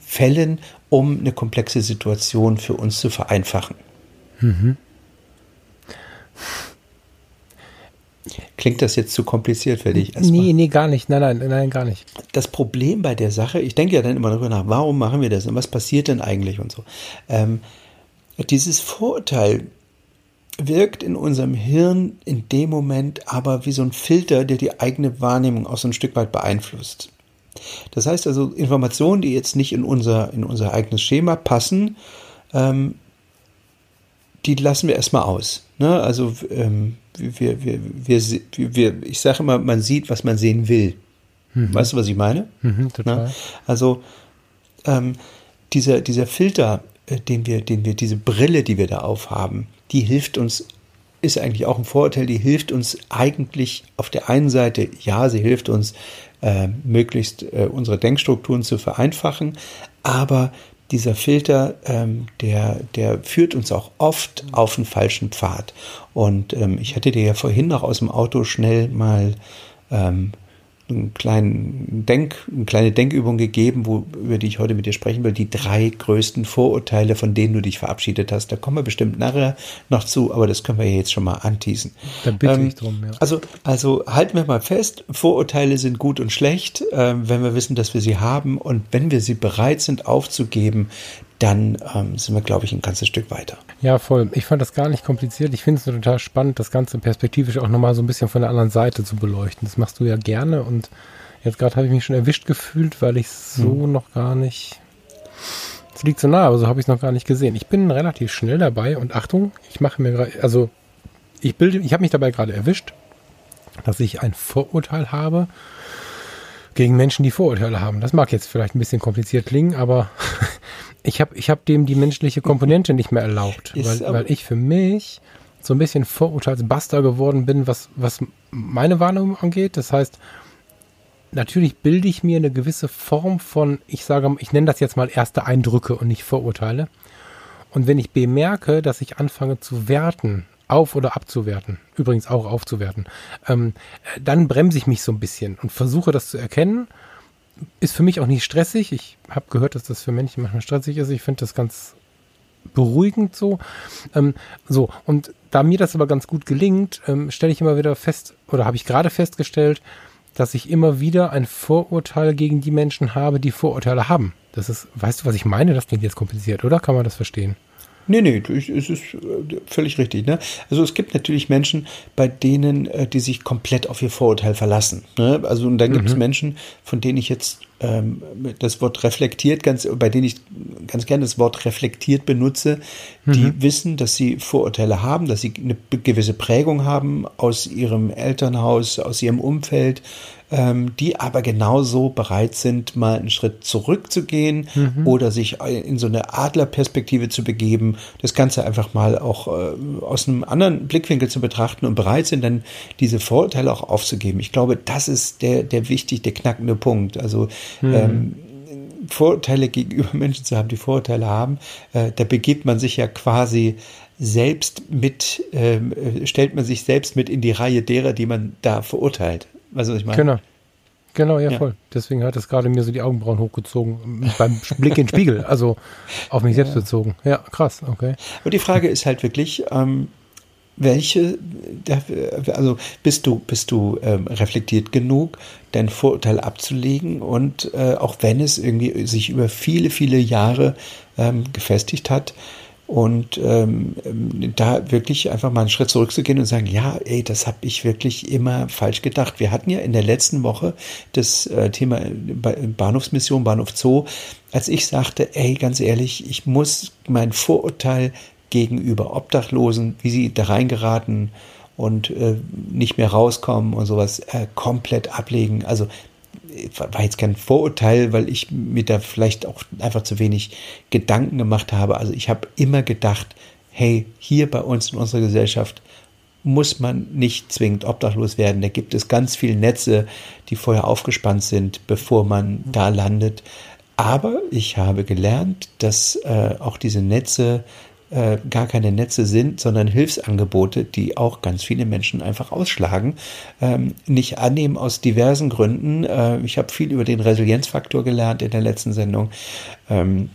fällen, um eine komplexe Situation für uns zu vereinfachen. Mhm. Klingt das jetzt zu kompliziert für dich? Erstmal? Nee, nee, gar nicht. Nein, nein, nein, gar nicht. Das Problem bei der Sache, ich denke ja dann immer darüber nach, warum machen wir das und was passiert denn eigentlich und so. Ähm, dieses Vorurteil wirkt in unserem Hirn in dem Moment aber wie so ein Filter, der die eigene Wahrnehmung auch so ein Stück weit beeinflusst. Das heißt also, Informationen, die jetzt nicht in unser, in unser eigenes Schema passen, ähm, die lassen wir erstmal aus. Ne? Also ähm, wir, wir, wir, wir, ich sage immer, man sieht, was man sehen will. Mhm. Weißt du, was ich meine? Mhm, total. Ne? Also ähm, dieser, dieser Filter, äh, den wir, den wir, diese Brille, die wir da aufhaben, die hilft uns, ist eigentlich auch ein Vorurteil, die hilft uns eigentlich auf der einen Seite, ja, sie hilft uns, äh, möglichst äh, unsere Denkstrukturen zu vereinfachen, aber dieser Filter, ähm, der, der führt uns auch oft auf den falschen Pfad. Und ähm, ich hatte dir ja vorhin noch aus dem Auto schnell mal ähm, einen kleinen Denk, eine kleine Denkübung gegeben, wo, über die ich heute mit dir sprechen will. Die drei größten Vorurteile, von denen du dich verabschiedet hast. Da kommen wir bestimmt nachher noch zu, aber das können wir jetzt schon mal anteasen. Da bitte ähm, ich drum, ja. Also, also halten wir mal fest, Vorurteile sind gut und schlecht, äh, wenn wir wissen, dass wir sie haben. Und wenn wir sie bereit sind aufzugeben, dann ähm, sind wir, glaube ich, ein ganzes Stück weiter. Ja, voll. Ich fand das gar nicht kompliziert. Ich finde es total spannend, das Ganze perspektivisch auch nochmal so ein bisschen von der anderen Seite zu beleuchten. Das machst du ja gerne und jetzt gerade habe ich mich schon erwischt gefühlt, weil ich so hm. noch gar nicht. Es liegt so nah, aber so habe ich es noch gar nicht gesehen. Ich bin relativ schnell dabei und Achtung, ich mache mir gerade, also ich bilde, ich habe mich dabei gerade erwischt, dass ich ein Vorurteil habe gegen Menschen, die Vorurteile haben. Das mag jetzt vielleicht ein bisschen kompliziert klingen, aber [laughs] ich habe ich hab dem die menschliche Komponente nicht mehr erlaubt, weil, weil ich für mich so ein bisschen Vorurteilsbuster geworden bin, was, was meine Wahrnehmung angeht. Das heißt, natürlich bilde ich mir eine gewisse Form von, ich sage, ich nenne das jetzt mal erste Eindrücke und nicht Vorurteile. Und wenn ich bemerke, dass ich anfange zu werten, auf- oder abzuwerten, übrigens auch aufzuwerten, ähm, dann bremse ich mich so ein bisschen und versuche das zu erkennen. Ist für mich auch nicht stressig. Ich habe gehört, dass das für Menschen manchmal stressig ist. Ich finde das ganz beruhigend so. Ähm, so, und da mir das aber ganz gut gelingt, ähm, stelle ich immer wieder fest, oder habe ich gerade festgestellt, dass ich immer wieder ein Vorurteil gegen die Menschen habe, die Vorurteile haben. Das ist, weißt du, was ich meine? Das klingt jetzt kompliziert, oder? Kann man das verstehen? Nee, nee, es ist äh, völlig richtig. Ne? Also es gibt natürlich Menschen, bei denen, äh, die sich komplett auf ihr Vorurteil verlassen. Ne? Also und dann mhm. gibt es Menschen, von denen ich jetzt das Wort reflektiert, ganz, bei denen ich ganz gerne das Wort reflektiert benutze, die mhm. wissen, dass sie Vorurteile haben, dass sie eine gewisse Prägung haben aus ihrem Elternhaus, aus ihrem Umfeld, ähm, die aber genauso bereit sind, mal einen Schritt zurückzugehen mhm. oder sich in so eine Adlerperspektive zu begeben, das Ganze einfach mal auch äh, aus einem anderen Blickwinkel zu betrachten und bereit sind, dann diese Vorurteile auch aufzugeben. Ich glaube, das ist der, der wichtig, der knackende Punkt. Also mhm. ähm, Vorurteile gegenüber [laughs] Menschen zu haben, die Vorurteile haben, äh, da begibt man sich ja quasi selbst mit, ähm, äh, stellt man sich selbst mit in die Reihe derer, die man da verurteilt. Weißt du, was ich meine? Genau. Genau, ja, ja, voll. Deswegen hat es gerade mir so die Augenbrauen hochgezogen beim Blick in den Spiegel, also auf mich [laughs] selbst bezogen. Ja, krass, okay. Und die Frage ist halt wirklich, ähm, welche, also bist du, bist du ähm, reflektiert genug, dein Vorurteil abzulegen und äh, auch wenn es irgendwie sich über viele, viele Jahre ähm, gefestigt hat, und ähm, da wirklich einfach mal einen Schritt zurückzugehen und sagen, ja, ey, das habe ich wirklich immer falsch gedacht. Wir hatten ja in der letzten Woche das äh, Thema Bahnhofsmission, Bahnhof Zoo, als ich sagte, ey, ganz ehrlich, ich muss mein Vorurteil gegenüber Obdachlosen, wie sie da reingeraten und äh, nicht mehr rauskommen und sowas, äh, komplett ablegen. Also war jetzt kein Vorurteil, weil ich mir da vielleicht auch einfach zu wenig Gedanken gemacht habe. Also ich habe immer gedacht, hey, hier bei uns in unserer Gesellschaft muss man nicht zwingend obdachlos werden. Da gibt es ganz viele Netze, die vorher aufgespannt sind, bevor man da landet. Aber ich habe gelernt, dass äh, auch diese Netze äh, gar keine Netze sind, sondern Hilfsangebote, die auch ganz viele Menschen einfach ausschlagen, ähm, nicht annehmen aus diversen Gründen. Äh, ich habe viel über den Resilienzfaktor gelernt in der letzten Sendung. Ähm,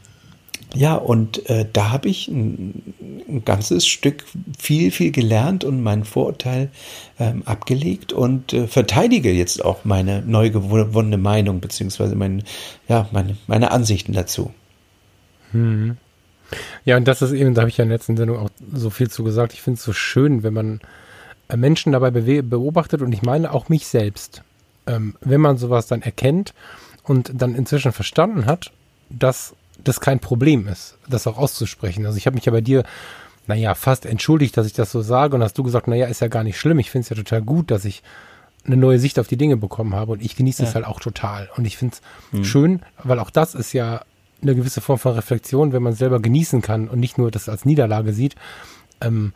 ja, und äh, da habe ich ein, ein, ganzes Stück viel, viel gelernt und mein Vorurteil ähm, abgelegt und äh, verteidige jetzt auch meine neu gewonnene Meinung beziehungsweise mein, ja, meine, meine Ansichten dazu. Hm. Ja, und das ist eben, da habe ich ja in der letzten Sendung auch so viel zu gesagt. Ich finde es so schön, wenn man äh, Menschen dabei beobachtet und ich meine auch mich selbst. Ähm, wenn man sowas dann erkennt und dann inzwischen verstanden hat, dass das kein Problem ist, das auch auszusprechen. Also ich habe mich ja bei dir, naja, fast entschuldigt, dass ich das so sage und hast du gesagt, naja, ist ja gar nicht schlimm. Ich finde es ja total gut, dass ich eine neue Sicht auf die Dinge bekommen habe und ich genieße es ja. halt auch total. Und ich finde es hm. schön, weil auch das ist ja eine gewisse Form von Reflexion, wenn man selber genießen kann und nicht nur das als Niederlage sieht. Ähm,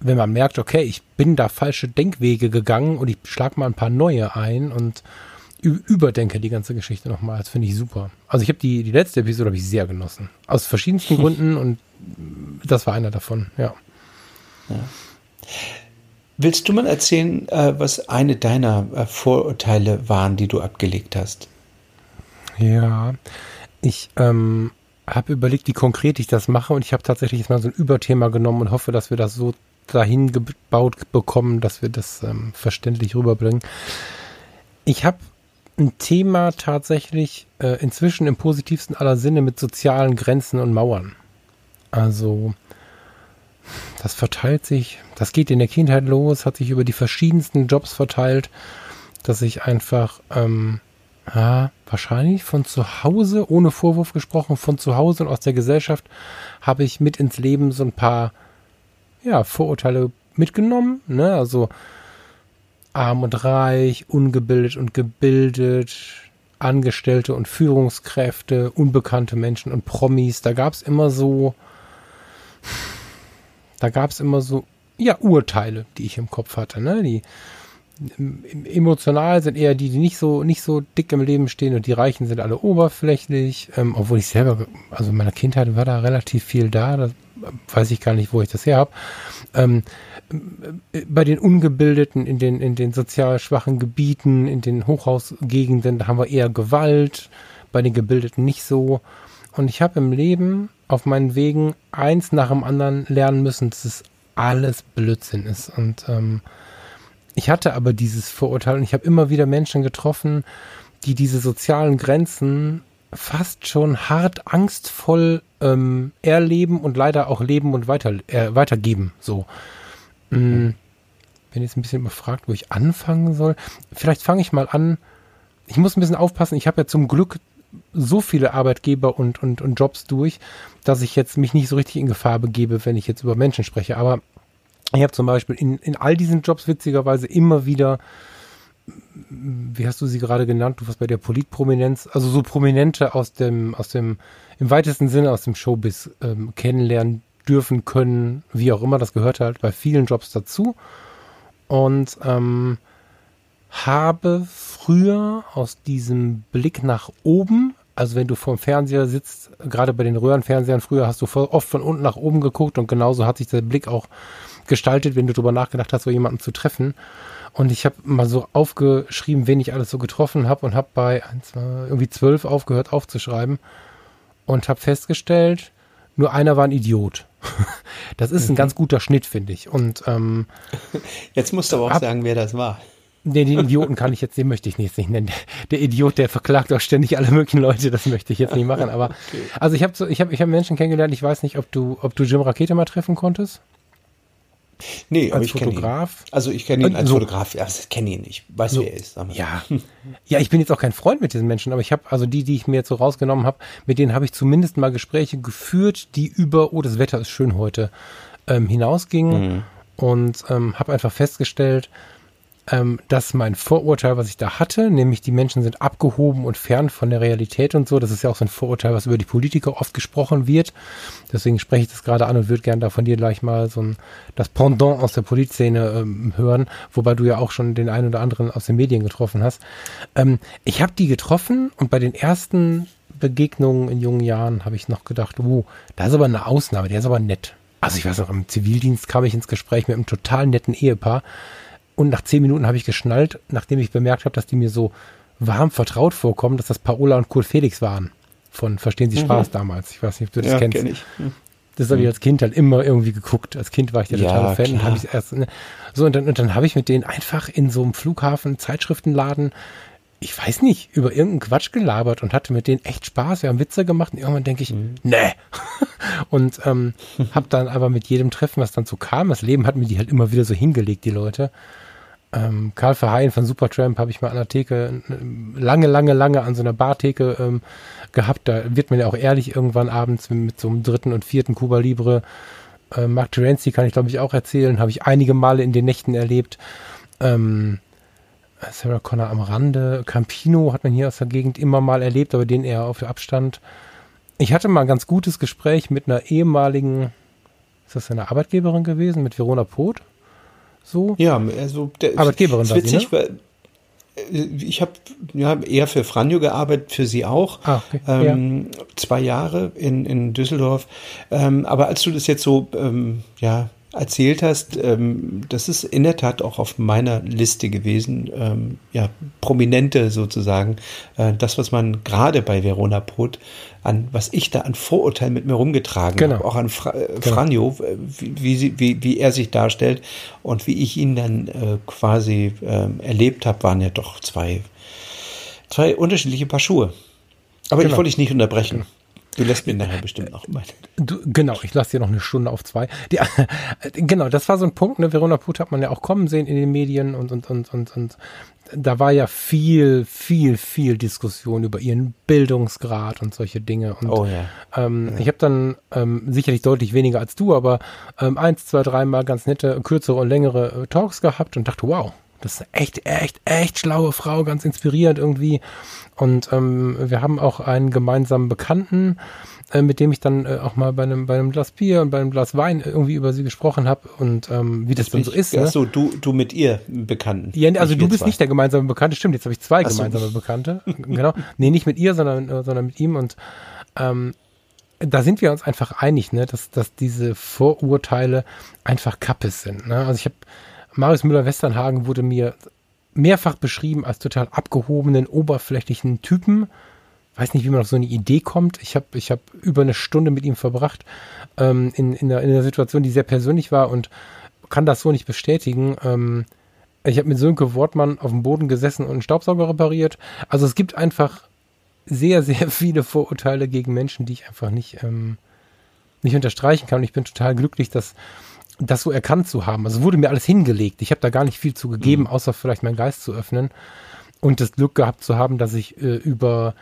wenn man merkt, okay, ich bin da falsche Denkwege gegangen und ich schlage mal ein paar neue ein und überdenke die ganze Geschichte nochmal. Das finde ich super. Also ich habe die, die letzte Episode habe ich sehr genossen. Aus verschiedensten [laughs] Gründen und das war einer davon, ja. ja. Willst du mal erzählen, äh, was eine deiner äh, Vorurteile waren, die du abgelegt hast? Ja, ich ähm, habe überlegt, wie konkret ich das mache und ich habe tatsächlich jetzt mal so ein Überthema genommen und hoffe, dass wir das so dahin gebaut bekommen, dass wir das ähm, verständlich rüberbringen. Ich habe ein Thema tatsächlich äh, inzwischen im positivsten aller Sinne mit sozialen Grenzen und Mauern. Also das verteilt sich, das geht in der Kindheit los, hat sich über die verschiedensten Jobs verteilt, dass ich einfach ähm, ja, wahrscheinlich von zu Hause, ohne Vorwurf gesprochen, von zu Hause und aus der Gesellschaft habe ich mit ins Leben so ein paar ja, Vorurteile mitgenommen. Ne? Also arm und reich, ungebildet und gebildet, Angestellte und Führungskräfte, unbekannte Menschen und Promis. Da gab es immer so, da gab es immer so, ja, Urteile, die ich im Kopf hatte. Ne? Die emotional sind eher die, die nicht so, nicht so dick im Leben stehen und die Reichen sind alle oberflächlich, ähm, obwohl ich selber, also in meiner Kindheit war da relativ viel da, da weiß ich gar nicht, wo ich das her habe. Ähm, bei den Ungebildeten in den, in den sozial schwachen Gebieten, in den Hochhausgegenden, da haben wir eher Gewalt, bei den Gebildeten nicht so. Und ich habe im Leben auf meinen Wegen eins nach dem anderen lernen müssen, dass es alles Blödsinn ist. Und ähm, ich hatte aber dieses Vorurteil und ich habe immer wieder Menschen getroffen, die diese sozialen Grenzen fast schon hart angstvoll ähm, erleben und leider auch leben und weiter, äh, weitergeben. So. Mhm. Bin jetzt ein bisschen überfragt, wo ich anfangen soll. Vielleicht fange ich mal an. Ich muss ein bisschen aufpassen. Ich habe ja zum Glück so viele Arbeitgeber und, und, und Jobs durch, dass ich jetzt mich nicht so richtig in Gefahr begebe, wenn ich jetzt über Menschen spreche. Aber ich habe zum Beispiel in, in all diesen Jobs witzigerweise immer wieder, wie hast du sie gerade genannt, du warst bei der Politprominenz, also so Prominente aus dem, aus dem, im weitesten Sinne aus dem Showbiz ähm, kennenlernen dürfen können, wie auch immer, das gehört halt bei vielen Jobs dazu. Und ähm, habe früher aus diesem Blick nach oben, also wenn du vorm Fernseher sitzt, gerade bei den Röhrenfernsehern früher hast du oft von unten nach oben geguckt und genauso hat sich der Blick auch gestaltet, wenn du darüber nachgedacht hast, so jemanden zu treffen. Und ich habe mal so aufgeschrieben, wen ich alles so getroffen habe und habe bei irgendwie zwölf aufgehört aufzuschreiben und habe festgestellt, nur einer war ein Idiot. [laughs] Das ist ein ganz guter Schnitt, finde ich. Und ähm, [laughs] Jetzt musst du aber auch Ab- sagen, wer das war. den, den [laughs] Idioten kann ich jetzt, den möchte ich jetzt nicht nennen. Der, der Idiot, der verklagt auch ständig alle möglichen Leute, das möchte ich jetzt nicht machen. Aber also ich habe so, ich habe, ich habe Menschen kennengelernt. Ich weiß nicht, ob du, ob du Jim Rakete mal treffen konntest Nee, aber als ich kenne ihn. Fotograf. Also ich kenne ihn als so. Fotograf. Ja, ich kenne ihn. Ich weiß, wer er ist. Ja, ja, ich bin jetzt auch kein Freund mit diesen Menschen, aber ich habe also die, die ich mir jetzt so rausgenommen habe, mit denen habe ich zumindest mal Gespräche geführt, die über, oh, das Wetter ist schön heute, ähm, hinausgingen und ähm, habe einfach festgestellt, ähm, dass mein Vorurteil, was ich da hatte, nämlich die Menschen sind abgehoben und fern von der Realität und so, das ist ja auch so ein Vorurteil, was über die Politiker oft gesprochen wird. Deswegen spreche ich das gerade an und würde gerne da von dir gleich mal so ein, das Pendant aus der Politszene ähm, hören, wobei du ja auch schon den einen oder anderen aus den Medien getroffen hast. Ähm, ich habe die getroffen und bei den ersten Begegnungen in jungen Jahren habe ich noch gedacht, oh, da ist aber eine Ausnahme, der ist aber nett. Also ich weiß noch, im Zivildienst kam ich ins Gespräch mit einem total netten Ehepaar und nach zehn Minuten habe ich geschnallt, nachdem ich bemerkt habe, dass die mir so warm vertraut vorkommen, dass das Paola und Kurt Felix waren. Von Verstehen Sie Spaß damals. Ich weiß nicht, ob du das ja, kennst. kenn ich. Hm. Das habe ich als Kind halt immer irgendwie geguckt. Als Kind war ich der Ja, totale Fan und klar. erst ne, so und dann und dann habe ich mit denen einfach in so einem Flughafen Zeitschriftenladen ich weiß nicht, über irgendeinen Quatsch gelabert und hatte mit denen echt Spaß. Wir haben Witze gemacht und irgendwann denke ich, nee. [laughs] und ähm, [laughs] habe dann aber mit jedem Treffen, was dann so kam, das Leben hat mir die halt immer wieder so hingelegt, die Leute. Ähm, Karl Verheyen von Supertramp habe ich mal an der Theke lange, lange, lange an so einer Bartheke ähm, gehabt. Da wird man ja auch ehrlich irgendwann abends mit, mit so einem dritten und vierten Cuba Libre. Äh, Mark Terenzi kann ich glaube ich auch erzählen, habe ich einige Male in den Nächten erlebt. Ähm, Sarah Connor am Rande, Campino hat man hier aus der Gegend immer mal erlebt, aber den eher auf Abstand. Ich hatte mal ein ganz gutes Gespräch mit einer ehemaligen, ist das eine Arbeitgeberin gewesen, mit Verona Poth? So? Ja, also der, Arbeitgeberin ist war sie, witzig, weil äh, ich habe ja, eher für Franjo gearbeitet, für sie auch. Ah, okay. ähm, Zwei Jahre in, in Düsseldorf. Ähm, aber als du das jetzt so ähm, ja, erzählt hast, ähm, das ist in der Tat auch auf meiner Liste gewesen. Ähm, ja, Prominente sozusagen. Äh, das, was man gerade bei Verona Poth an, was ich da an Vorurteilen mit mir rumgetragen Genau. habe, auch an Fra äh, Franjo, äh, wie, wie, sie, wie, wie er sich darstellt und wie ich ihn dann äh, quasi ähm, erlebt habe, waren ja doch zwei, zwei unterschiedliche Paar Schuhe. Aber ich Genau. wollte dich nicht unterbrechen. Du lässt mir nachher bestimmt noch mal. Du, genau, ich lasse dir noch eine Stunde auf zwei. Die, [laughs] genau, das war so ein Punkt, ne? Verona Put hat man ja auch kommen sehen in den Medien und, und, und, und, und da war ja viel, viel, viel Diskussion über ihren Bildungsgrad und solche Dinge. Und Oh ja. ähm, ich habe dann ähm, sicherlich deutlich weniger als du, aber ähm, eins, zwei, dreimal ganz nette, kürzere und längere äh, Talks gehabt und dachte, wow, das ist eine echt, echt, echt schlaue Frau, ganz inspirierend irgendwie. Und ähm, wir haben auch einen gemeinsamen Bekannten, äh, mit dem ich dann äh, auch mal bei einem, bei einem Glas Bier und bei einem Glas Wein irgendwie über sie gesprochen habe und ähm, wie das dann so ist. Ne? Achso, du, du mit ihr Bekannten. Ja, also Nicht du bist zwei. nicht der gemeinsame Bekannte, stimmt, jetzt habe ich zwei so. gemeinsame [laughs] Bekannte. genau. Nee, nicht mit ihr, sondern, äh, sondern mit ihm. Und ähm, da sind wir uns einfach einig, ne, dass, dass diese Vorurteile einfach Kappes sind. Ne? Also ich habe Marius Müller-Westernhagen wurde mir mehrfach beschrieben als total abgehobenen, oberflächlichen Typen. Weiß nicht, wie man auf so eine Idee kommt. Ich habe ich hab über eine Stunde mit ihm verbracht ähm, in, in, einer, in einer Situation, die sehr persönlich war und kann das so nicht bestätigen. Ähm, ich habe mit Sönke Wortmann auf dem Boden gesessen und einen Staubsauger repariert. Also es gibt einfach sehr, sehr viele Vorurteile gegen Menschen, die ich einfach nicht, ähm, nicht unterstreichen kann. Und ich bin total glücklich, dass das so erkannt zu haben. Also wurde mir alles hingelegt. Ich habe da gar nicht viel zu gegeben, außer vielleicht meinen Geist zu öffnen und das Glück gehabt zu haben, dass ich äh, über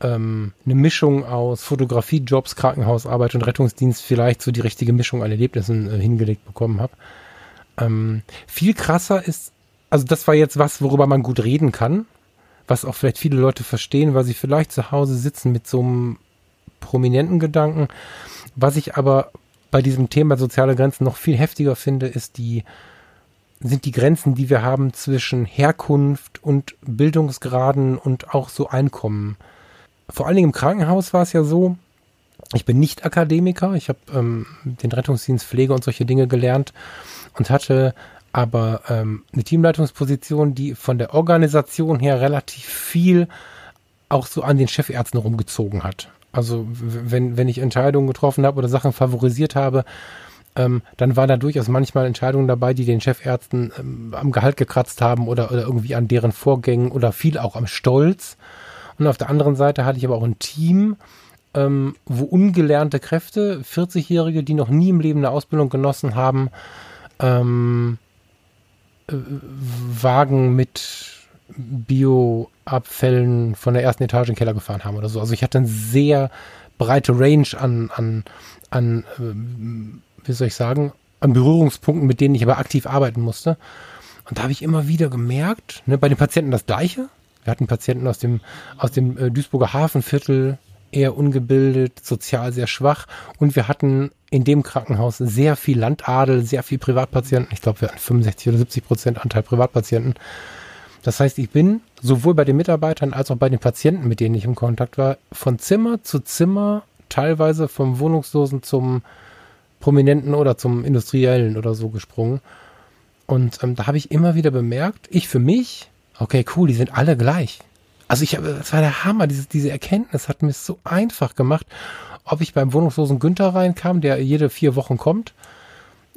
ähm, eine Mischung aus Fotografie, Jobs, Krankenhausarbeit und Rettungsdienst vielleicht so die richtige Mischung an Erlebnissen äh, hingelegt bekommen habe. Ähm, viel krasser ist, also das war jetzt was, worüber man gut reden kann, was auch vielleicht viele Leute verstehen, weil sie vielleicht zu Hause sitzen mit so einem prominenten Gedanken. Was ich aber bei diesem Thema soziale Grenzen noch viel heftiger finde, ist die, sind die Grenzen, die wir haben zwischen Herkunft und Bildungsgraden und auch so Einkommen. Vor allen Dingen im Krankenhaus war es ja so, ich bin nicht Akademiker, ich habe ähm, den Rettungsdienst Pflege und solche Dinge gelernt und hatte aber ähm, eine Teamleitungsposition, die von der Organisation her relativ viel auch so an den Chefärzten rumgezogen hat. Also wenn, wenn ich Entscheidungen getroffen habe oder Sachen favorisiert habe, ähm, dann waren da durchaus manchmal Entscheidungen dabei, die den Chefärzten ähm, am Gehalt gekratzt haben oder, oder irgendwie an deren Vorgängen oder viel auch am Stolz. Und auf der anderen Seite hatte ich aber auch ein Team, ähm, wo ungelernte Kräfte, 40-Jährige, die noch nie im Leben eine Ausbildung genossen haben, ähm, äh, Wagen mit Bioabfällen von der ersten Etage in den Keller gefahren haben oder so. Also ich hatte eine sehr breite Range an, an, an äh, wie soll ich sagen, an Berührungspunkten, mit denen ich aber aktiv arbeiten musste. Und da habe ich immer wieder gemerkt, ne, bei den Patienten das Gleiche. Wir hatten Patienten aus dem, aus dem äh, Duisburger Hafenviertel, eher ungebildet, sozial sehr schwach. Und wir hatten in dem Krankenhaus sehr viel Landadel, sehr viel Privatpatienten. Ich glaube, wir hatten 65 oder 70 Prozent Anteil Privatpatienten. Das heißt, ich bin sowohl bei den Mitarbeitern als auch bei den Patienten, mit denen ich im Kontakt war, von Zimmer zu Zimmer, teilweise vom Wohnungslosen zum Prominenten oder zum Industriellen oder so gesprungen. Und ähm, da habe ich immer wieder bemerkt, ich für mich, okay, cool, die sind alle gleich. Also ich habe, das war der Hammer, diese, diese Erkenntnis hat mir so einfach gemacht, ob ich beim wohnungslosen Günther reinkam, der jede vier Wochen kommt,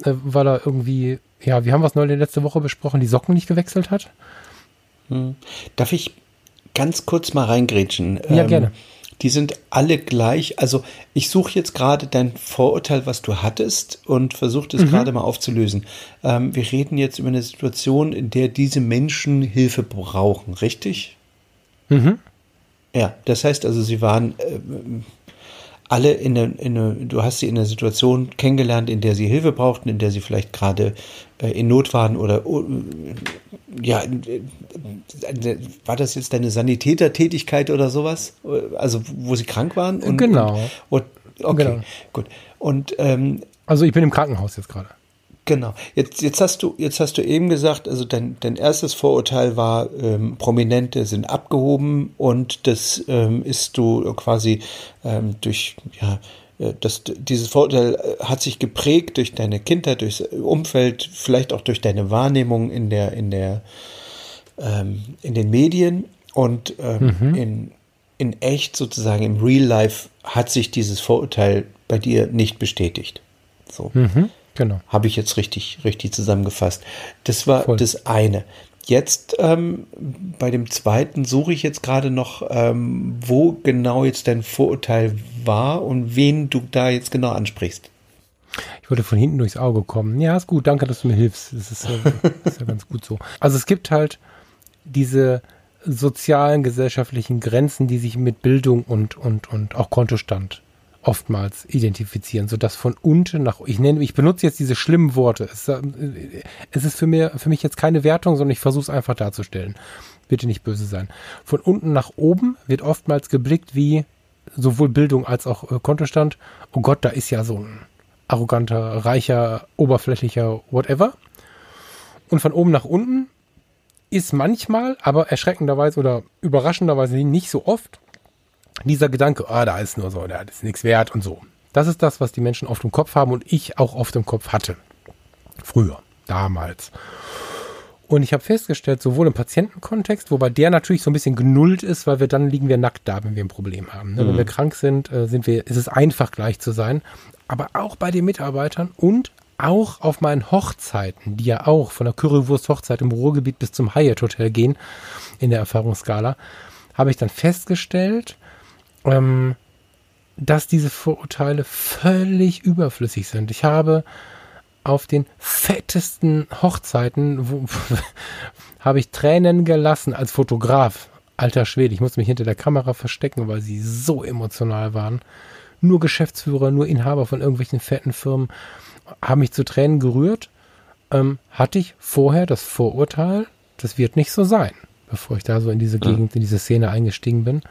äh, weil er irgendwie, ja, wir haben was neulich letzte Woche besprochen, die Socken nicht gewechselt hat. Hm. Darf ich ganz kurz mal reingrätschen? Ja, ähm, gerne die sind alle gleich. Also ich suche jetzt gerade dein Vorurteil, was du hattest und versuche es mhm. gerade mal aufzulösen. Ähm, wir reden jetzt über eine Situation, in der diese Menschen Hilfe brauchen, richtig? Mhm. Ja, das heißt also, sie waren äh, alle in eine, in eine, du hast sie in einer Situation kennengelernt, in der sie Hilfe brauchten, in der sie vielleicht gerade äh, in Not waren oder uh, ja, äh, war das jetzt deine Sanitätertätigkeit oder sowas? Also wo sie krank waren? Und, genau. Und, und, okay, genau. gut. Und ähm, also ich bin im Krankenhaus jetzt gerade. Genau. Jetzt, jetzt hast du, jetzt hast du eben gesagt, also dein, dein erstes Vorurteil war, ähm, Prominente sind abgehoben und das ähm, ist du quasi ähm, durch, ja, äh, das, dieses Vorurteil äh, hat sich geprägt durch deine Kindheit, durchs Umfeld, vielleicht auch durch deine Wahrnehmung in der, in der, ähm, in den Medien und ähm, mhm. in, in echt sozusagen im Real Life hat sich dieses Vorurteil bei dir nicht bestätigt. So. Mhm. Genau. Habe ich jetzt richtig, richtig zusammengefasst. Das war Voll. das eine. Jetzt ähm, bei dem zweiten suche ich jetzt gerade noch, ähm, wo genau jetzt dein Vorurteil war und wen du da jetzt genau ansprichst. Ich wollte von hinten durchs Auge kommen. Ja, ist gut, danke, dass du mir hilfst. Das ist, äh, [laughs] ist ja ganz gut so. Also es gibt halt diese sozialen, gesellschaftlichen Grenzen, die sich mit Bildung und, und, und auch Kontostand oftmals identifizieren, so dass von unten nach, ich nenne, ich benutze jetzt diese schlimmen Worte. Es, äh, es ist für, mir, für mich jetzt keine Wertung, sondern ich versuche es einfach darzustellen. Bitte nicht böse sein. Von unten nach oben wird oftmals geblickt wie sowohl Bildung als auch äh, Kontostand. Oh Gott, da ist ja so ein arroganter, reicher, oberflächlicher, whatever. Und von oben nach unten ist manchmal, aber erschreckenderweise oder überraschenderweise nicht so oft, dieser Gedanke, ah, da ist nur so, da ist nichts wert und so. Das ist das, was die Menschen oft im Kopf haben und ich auch oft im Kopf hatte. Früher, damals. Und ich habe festgestellt, sowohl im Patientenkontext, wobei der natürlich so ein bisschen genullt ist, weil wir dann liegen wir nackt da, wenn wir ein Problem haben. Ne? Mhm. Wenn wir krank sind, äh, sind wir, ist es einfach gleich zu sein. Aber auch bei den Mitarbeitern und auch auf meinen Hochzeiten, die ja auch von der Currywurst-Hochzeit im Ruhrgebiet bis zum Hyatt Hotel gehen, in der Erfahrungsskala, habe ich dann festgestellt, ähm, dass diese Vorurteile völlig überflüssig sind. Ich habe auf den fettesten Hochzeiten wo, [laughs] habe ich Tränen gelassen als Fotograf. Alter Schwede, ich musste mich hinter der Kamera verstecken, weil sie so emotional waren. Nur Geschäftsführer, nur Inhaber von irgendwelchen fetten Firmen haben mich zu Tränen gerührt. Ähm, hatte ich vorher das Vorurteil, das wird nicht so sein, bevor ich da so in diese Gegend, in diese Szene eingestiegen bin.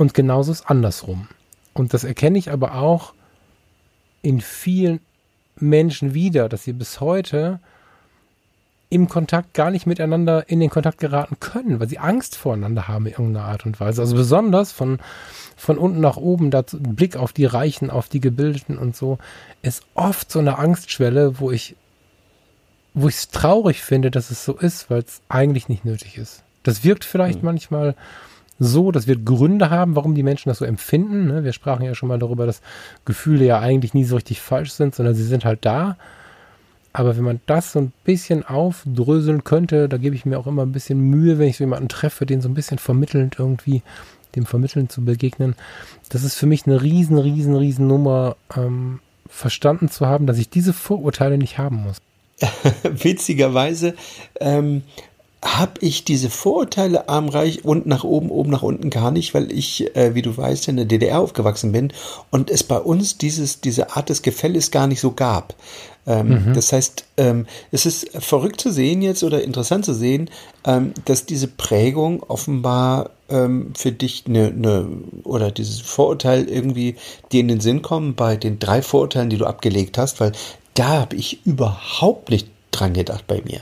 Und genauso ist andersrum. Und das erkenne ich aber auch in vielen Menschen wieder, dass sie bis heute im Kontakt gar nicht miteinander in den Kontakt geraten können, weil sie Angst voreinander haben in irgendeiner Art und Weise. Also besonders von, von unten nach oben, da Blick auf die Reichen, auf die Gebildeten und so, ist oft so eine Angstschwelle, wo ich, wo ich es traurig finde, dass es so ist, weil es eigentlich nicht nötig ist. Das wirkt vielleicht mhm. manchmal so, das wird Gründe haben, warum die Menschen das so empfinden. Ne? Wir sprachen ja schon mal darüber, dass Gefühle ja eigentlich nie so richtig falsch sind, sondern sie sind halt da. Aber wenn man das so ein bisschen aufdröseln könnte, da gebe ich mir auch immer ein bisschen Mühe, wenn ich so jemanden treffe, den so ein bisschen vermittelnd irgendwie, dem Vermitteln zu begegnen. Das ist für mich eine riesen, riesen, riesen Nummer, ähm, verstanden zu haben, dass ich diese Vorurteile nicht haben muss. [laughs] Witzigerweise ähm, habe ich diese Vorurteile armreich und nach oben, oben nach unten gar nicht, weil ich, äh, wie du weißt, in der DDR aufgewachsen bin und es bei uns dieses, diese Art des Gefälles gar nicht so gab. Ähm, mhm. Das heißt, ähm, es ist verrückt zu sehen jetzt oder interessant zu sehen, ähm, dass diese Prägung offenbar ähm, für dich eine, eine oder dieses Vorurteil irgendwie dir in den Sinn kommen bei den drei Vorurteilen, die du abgelegt hast, weil da habe ich überhaupt nicht dran gedacht bei mir.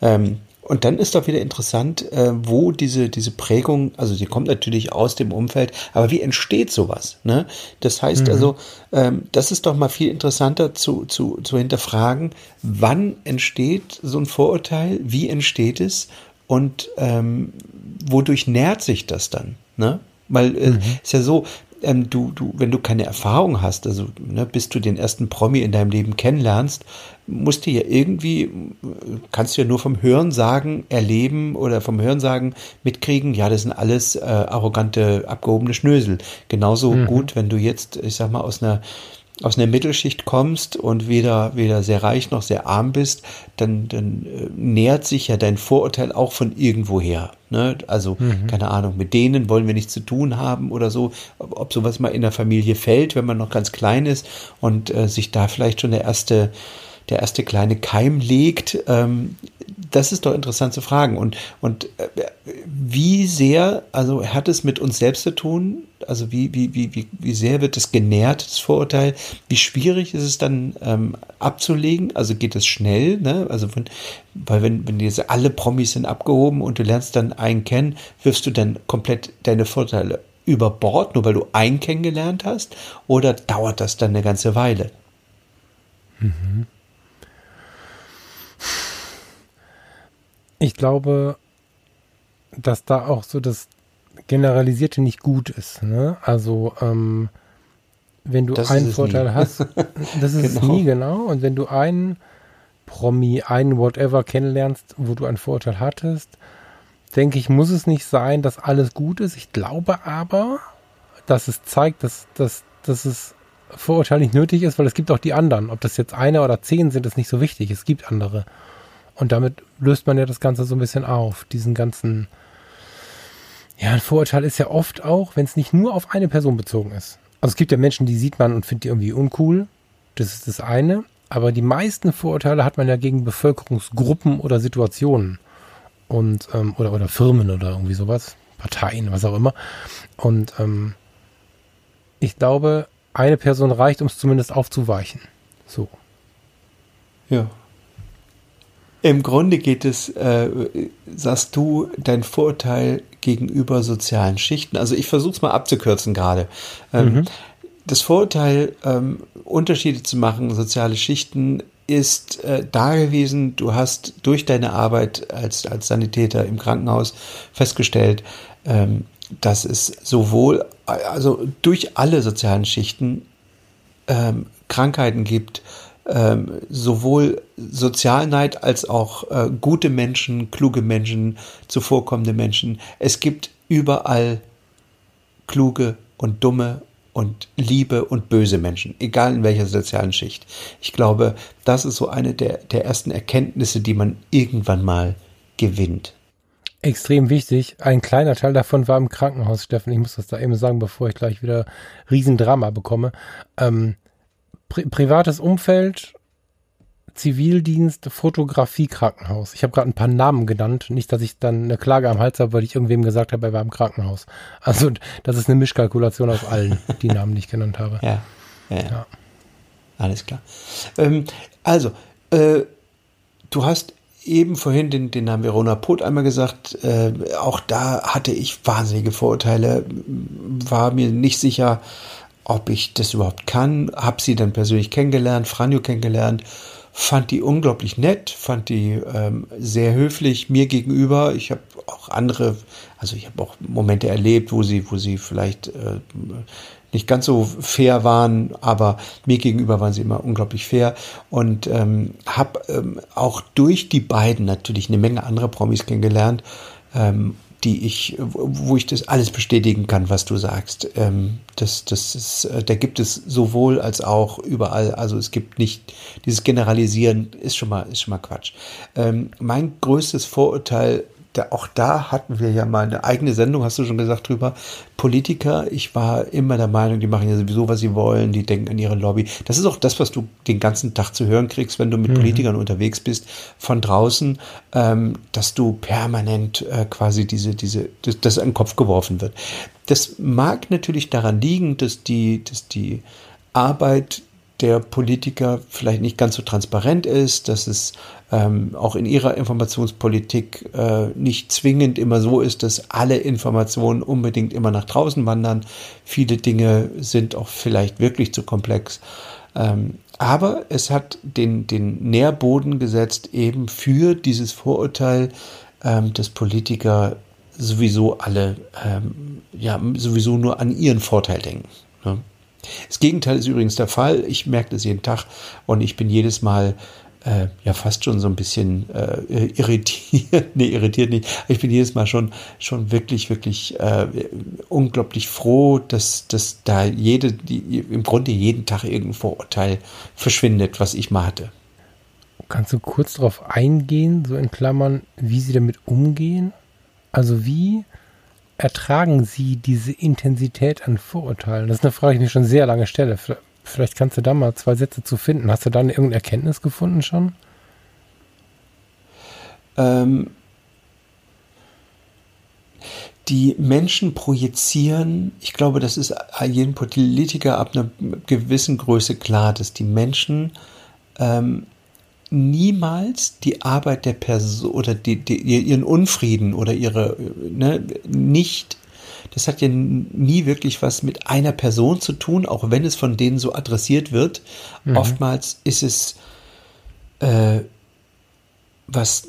Ähm, und dann ist doch wieder interessant, äh, wo diese, diese Prägung, also sie kommt natürlich aus dem Umfeld, aber wie entsteht sowas? Ne? Das heißt mhm. also, ähm, das ist doch mal viel interessanter zu, zu, zu hinterfragen, wann entsteht so ein Vorurteil, wie entsteht es und ähm, wodurch nährt sich das dann? Ne? Weil äh, mhm. ist ja so, ähm, du, du, wenn du keine Erfahrung hast, also ne, bis du den ersten Promi in deinem Leben kennenlernst, musst du ja irgendwie, kannst du ja nur vom Hörensagen erleben oder vom Hörensagen mitkriegen, ja, das sind alles äh, arrogante, abgehobene Schnösel. Genauso mhm. gut, wenn du jetzt, ich sag mal, aus einer aus einer Mittelschicht kommst und weder, weder sehr reich noch sehr arm bist, dann, dann äh, nähert sich ja dein Vorurteil auch von irgendwoher. Ne? Also, mhm. keine Ahnung, mit denen wollen wir nichts zu tun haben oder so. Ob, ob sowas mal in der Familie fällt, wenn man noch ganz klein ist und äh, sich da vielleicht schon der erste der erste kleine Keim legt, ähm, das ist doch interessant zu fragen. Und, und äh, wie sehr, also hat es mit uns selbst zu tun? Also wie, wie, wie, wie, sehr wird es genährt, das Vorurteil? Wie schwierig ist es dann ähm, abzulegen? Also geht es schnell? Ne? Also wenn, weil wenn, wenn jetzt alle Promis sind abgehoben und du lernst dann einen kennen, wirfst du dann komplett deine Vorteile über Bord, nur weil du einen kennengelernt hast? Oder dauert das dann eine ganze Weile? Mhm. Ich glaube, dass da auch so das Generalisierte nicht gut ist. Ne? Also, ähm, wenn du das einen Vorteil nie. hast, [laughs] das ist genau. es nie, genau. Und wenn du einen Promi, einen Whatever kennenlernst, wo du einen Vorteil hattest, denke ich, muss es nicht sein, dass alles gut ist. Ich glaube aber, dass es zeigt, dass, dass, dass es Vorurteil nicht nötig ist, weil es gibt auch die anderen. Ob das jetzt einer oder zehn sind, ist nicht so wichtig. Es gibt andere. Und damit löst man ja das Ganze so ein bisschen auf. Diesen ganzen, ja, ein Vorurteil ist ja oft auch, wenn es nicht nur auf eine Person bezogen ist. Also es gibt ja Menschen, die sieht man und findet die irgendwie uncool. Das ist das eine. Aber die meisten Vorurteile hat man ja gegen Bevölkerungsgruppen oder Situationen. Und, ähm, oder, oder Firmen oder irgendwie sowas. Parteien, was auch immer. Und ähm, ich glaube, eine Person reicht, um es zumindest aufzuweichen. So. Ja. Im Grunde geht es, äh, sagst du, dein Vorurteil gegenüber sozialen Schichten. Also ich versuche es mal abzukürzen gerade. Ähm, mhm. Das Vorurteil, ähm, Unterschiede zu machen, soziale Schichten, ist äh, da gewesen. Du hast durch deine Arbeit als, als Sanitäter im Krankenhaus festgestellt, ähm, dass es sowohl, also durch alle sozialen Schichten ähm, Krankheiten gibt, ähm, sowohl Sozialneid als auch äh, gute Menschen, kluge Menschen, zuvorkommende Menschen. Es gibt überall kluge und dumme und liebe und böse Menschen, egal in welcher sozialen Schicht. Ich glaube, das ist so eine der, der ersten Erkenntnisse, die man irgendwann mal gewinnt. Extrem wichtig. Ein kleiner Teil davon war im Krankenhaus, Steffen. Ich muss das da eben sagen, bevor ich gleich wieder Riesendrama bekomme. Ähm, Pri privates Umfeld, Zivildienst, Fotografie, Krankenhaus. Ich habe gerade ein paar Namen genannt. Nicht, dass ich dann eine Klage am Hals habe, weil ich irgendwem gesagt habe, er war im Krankenhaus. Also das ist eine Mischkalkulation aus allen, die Namen, die ich genannt habe. Ja, ja, ja. alles klar. Ähm, also, äh, du hast eben vorhin den, den Namen Verona Pot einmal gesagt. Äh, auch da hatte ich wahnsinnige Vorurteile, war mir nicht sicher, ob ich das überhaupt kann. Habe sie dann persönlich kennengelernt, Franjo kennengelernt, fand die unglaublich nett, fand die ähm, sehr höflich mir gegenüber. Ich habe auch andere, also ich habe auch Momente erlebt, wo sie, wo sie vielleicht äh, nicht ganz so fair waren, aber mir gegenüber waren sie immer unglaublich fair und ähm, habe ähm, auch durch die beiden natürlich eine Menge andere Promis kennengelernt, ähm, die ich, wo ich das alles bestätigen kann, was du sagst. Ähm, das, das ist, äh, da gibt es sowohl als auch überall. Also es gibt nicht dieses Generalisieren ist schon mal ist schon mal Quatsch. Ähm, mein größtes Vorurteil da, auch da hatten wir ja mal eine eigene Sendung, hast du schon gesagt, drüber. Politiker, ich war immer der Meinung, die machen ja sowieso, was sie wollen, die denken an ihre Lobby. Das ist auch das, was du den ganzen Tag zu hören kriegst, wenn du mit mhm. Politikern unterwegs bist, von draußen, ähm, dass du permanent äh, quasi diese, diese, das, das an den Kopf geworfen wird. Das mag natürlich daran liegen, dass die, dass die Arbeit der Politiker vielleicht nicht ganz so transparent ist, dass es ähm, auch in ihrer Informationspolitik äh, nicht zwingend immer so ist, dass alle Informationen unbedingt immer nach draußen wandern. Viele Dinge sind auch vielleicht wirklich zu komplex. Ähm, aber es hat den, den Nährboden gesetzt eben für dieses Vorurteil, ähm, dass Politiker sowieso alle, ähm, ja, sowieso nur an ihren Vorteil denken. Ne? Das Gegenteil ist übrigens der Fall. Ich merke das jeden Tag und ich bin jedes Mal äh, ja fast schon so ein bisschen äh, irritiert. [laughs] nee, irritiert nicht. Ich bin jedes Mal schon, schon wirklich, wirklich äh, unglaublich froh, dass, dass da jede, die, im Grunde jeden Tag irgendein Vorurteil verschwindet, was ich mal hatte. Kannst du kurz darauf eingehen, so in Klammern, wie sie damit umgehen? Also wie ertragen sie diese Intensität an Vorurteilen? Das ist eine Frage, die ich schon sehr lange stelle. Vielleicht kannst du da mal zwei Sätze zu finden. Hast du da irgendeine Erkenntnis gefunden schon? Ähm, die Menschen projizieren, ich glaube, das ist jedem Politiker ab einer gewissen Größe klar, dass die Menschen ähm, niemals die Arbeit der Person oder die, die, ihren Unfrieden oder ihre ne, nicht das hat ja nie wirklich was mit einer Person zu tun, auch wenn es von denen so adressiert wird. Mhm. Oftmals ist es äh, was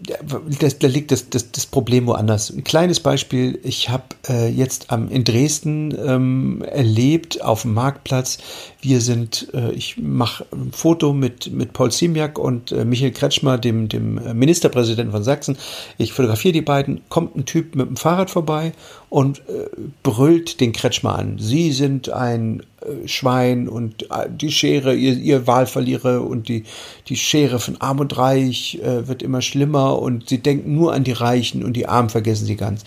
da liegt das, das, das Problem woanders. Ein kleines Beispiel, ich habe äh, jetzt am, in Dresden ähm, erlebt auf dem Marktplatz, wir sind, äh, ich mache ein Foto mit, mit Paul Ziemiak und äh, Michael Kretschmer, dem, dem Ministerpräsidenten von Sachsen. Ich fotografiere die beiden, kommt ein Typ mit dem Fahrrad vorbei und äh, brüllt den Kretschmer an. Sie sind ein äh, Schwein und äh, die Schere, ihr, ihr Wahlverlierer und die, die Schere von Arm und Reich äh, wird immer schlimmer und sie denken nur an die Reichen und die Armen vergessen sie ganz.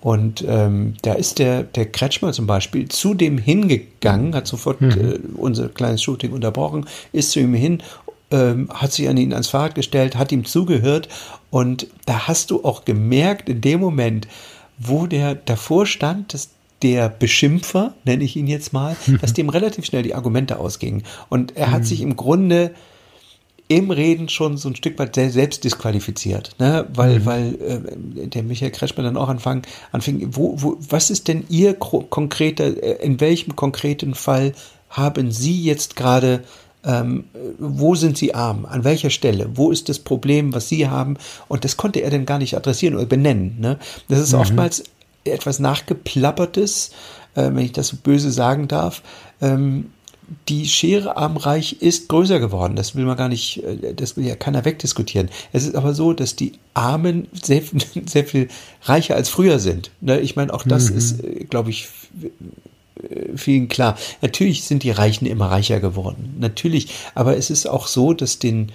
Und ähm, da ist der, der Kretschmer zum Beispiel zu dem hingegangen, hat sofort mhm. äh, unser kleines Shooting unterbrochen, ist zu ihm hin, ähm, hat sich an ihn ans Fahrrad gestellt, hat ihm zugehört und da hast du auch gemerkt in dem Moment, wo der davor stand, dass der Beschimpfer, nenne ich ihn jetzt mal, [laughs] dass dem relativ schnell die Argumente ausgingen. Und er hat mhm. sich im Grunde im Reden schon so ein Stück weit selbst disqualifiziert, ne? weil, mhm. weil äh, der Michael Kretschmann dann auch anfang, anfing, wo, wo, was ist denn Ihr konkreter, äh, in welchem konkreten Fall haben Sie jetzt gerade ähm, wo sind sie arm? An welcher Stelle? Wo ist das Problem, was sie haben? Und das konnte er dann gar nicht adressieren oder benennen. Ne? Das ist mhm. oftmals etwas nachgeplappertes, äh, wenn ich das so böse sagen darf. Ähm, die Schere am Reich ist größer geworden. Das will man gar nicht, äh, das will ja keiner wegdiskutieren. Es ist aber so, dass die Armen sehr, [laughs] sehr viel reicher als früher sind. Ne? Ich meine, auch das mhm. ist, äh, glaube ich, äh, vielen klar. Natürlich sind die Reichen immer reicher geworden. Natürlich. Aber es ist auch so, dass den,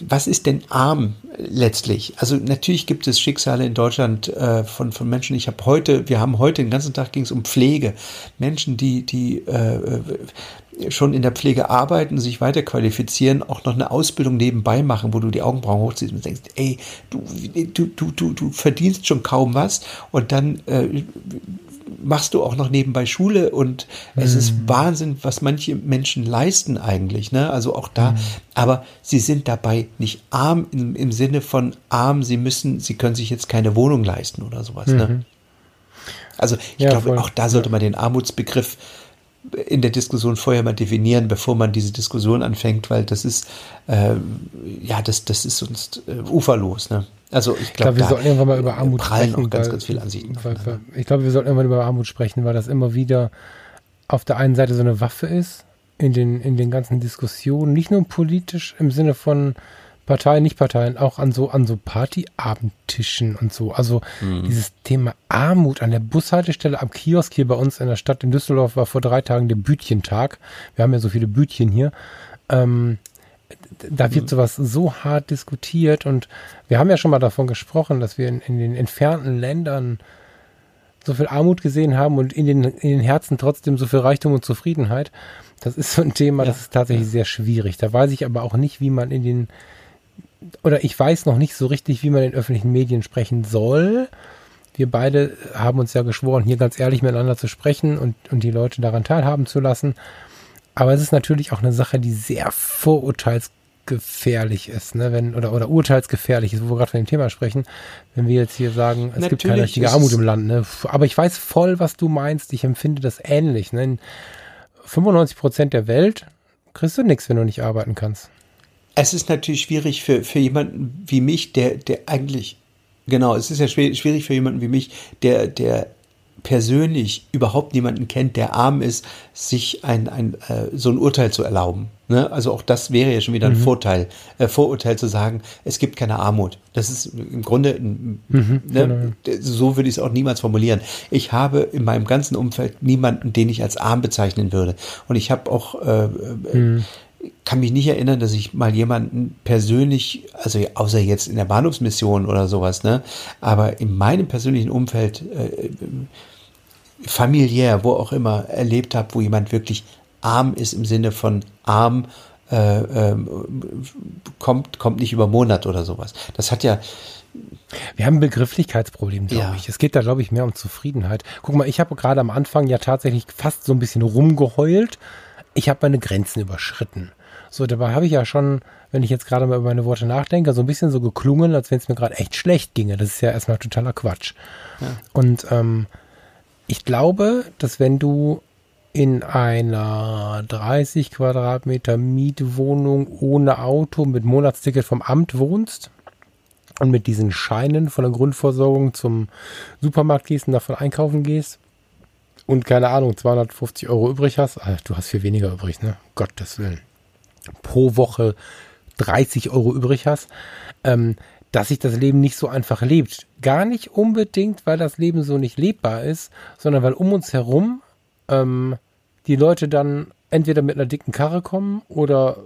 was ist denn arm letztlich? Also natürlich gibt es Schicksale in Deutschland äh, von, von Menschen. Ich habe heute, wir haben heute den ganzen Tag ging es um Pflege. Menschen, die, die äh, schon in der Pflege arbeiten, sich weiter qualifizieren, auch noch eine Ausbildung nebenbei machen, wo du die Augenbrauen hochziehst und denkst, ey, du, du, du, du, du verdienst schon kaum was und dann äh, machst du auch noch nebenbei Schule und mhm. es ist mhm. Wahnsinn, was manche Menschen leisten eigentlich. Ne? Also auch da, mhm. aber sie sind dabei nicht arm im, im, Sinne von arm, sie müssen, sie können sich jetzt keine Wohnung leisten oder sowas. Ne? Mhm. Ne? Also ich ja, glaube, voll. auch da sollte man den Armutsbegriff in der Diskussion vorher mal definieren, bevor man diese Diskussion anfängt, weil das ist, äh, ja, das, das ist sonst äh, uferlos. Ne? Also ich glaube, glaub, wir sollten irgendwann mal über Armut sprechen. Auch ganz, weil, ganz viele Ansichten. Weil, weil, ich glaube, wir sollten irgendwann über Armut sprechen, weil das immer wieder auf der einen Seite so eine Waffe ist in den, in den ganzen Diskussionen, nicht nur politisch im Sinne von Parteien, nicht Parteien, auch an so, an so Partyabendtischen und so. Also mhm. dieses Thema Armut an der Bushaltestelle am Kiosk hier bei uns in der Stadt in Düsseldorf war vor drei Tagen der Bütchentag. Wir haben ja so viele Bütchen hier. Ähm, da wird mhm. sowas so hart diskutiert und wir haben ja schon mal davon gesprochen, dass wir in, in den entfernten Ländern so viel Armut gesehen haben und in den, in den Herzen trotzdem so viel Reichtum und Zufriedenheit. Das ist so ein Thema, das ist tatsächlich sehr schwierig. Da weiß ich aber auch nicht, wie man in den oder ich weiß noch nicht so richtig, wie man in öffentlichen Medien sprechen soll. Wir beide haben uns ja geschworen, hier ganz ehrlich miteinander zu sprechen und, und die Leute daran teilhaben zu lassen. Aber es ist natürlich auch eine Sache, die sehr vorurteilsgefährlich ist, ne? Wenn, oder, oder urteilsgefährlich ist, wo wir gerade von dem Thema sprechen, wenn wir jetzt hier sagen, es natürlich gibt keine richtige Armut im Land. Ne? Aber ich weiß voll, was du meinst. Ich empfinde das ähnlich. Ne? In 95 Prozent der Welt kriegst du nichts, wenn du nicht arbeiten kannst. Es ist natürlich schwierig für, für jemanden wie mich, der, der eigentlich, genau, es ist ja schwierig für jemanden wie mich, der, der persönlich überhaupt niemanden kennt, der arm ist, sich ein, ein, äh, so ein Urteil zu erlauben. Ne? Also auch das wäre ja schon wieder ein mhm. Vorteil, äh, Vorurteil zu sagen, es gibt keine Armut. Das ist im Grunde, mhm, ne? genau. so würde ich es auch niemals formulieren. Ich habe in meinem ganzen Umfeld niemanden, den ich als arm bezeichnen würde. Und ich habe auch äh, äh mhm kann mich nicht erinnern, dass ich mal jemanden persönlich, also außer jetzt in der Bahnhofsmission oder sowas, ne, aber in meinem persönlichen Umfeld äh, familiär, wo auch immer, erlebt habe, wo jemand wirklich arm ist im Sinne von arm äh, äh, kommt kommt nicht über Monat oder sowas. Das hat ja wir haben ein Begrifflichkeitsproblem, glaube ja. ich. Es geht da, glaube ich, mehr um Zufriedenheit. Guck mal, ich habe gerade am Anfang ja tatsächlich fast so ein bisschen rumgeheult, ich habe meine Grenzen überschritten. So, dabei habe ich ja schon, wenn ich jetzt gerade mal über meine Worte nachdenke, so ein bisschen so geklungen, als wenn es mir gerade echt schlecht ginge. Das ist ja erstmal totaler Quatsch. Ja. Und ähm, ich glaube, dass wenn du in einer 30 Quadratmeter Mietwohnung ohne Auto mit Monatsticket vom Amt wohnst und mit diesen Scheinen von der Grundversorgung zum Supermarkt gehst und davon einkaufen gehst, und keine Ahnung, 250 Euro übrig hast, also du hast viel weniger übrig, ne? Gottes Willen. Pro Woche 30 Euro übrig hast, ähm, dass sich das Leben nicht so einfach lebt. Gar nicht unbedingt, weil das Leben so nicht lebbar ist, sondern weil um uns herum ähm, die Leute dann entweder mit einer dicken Karre kommen oder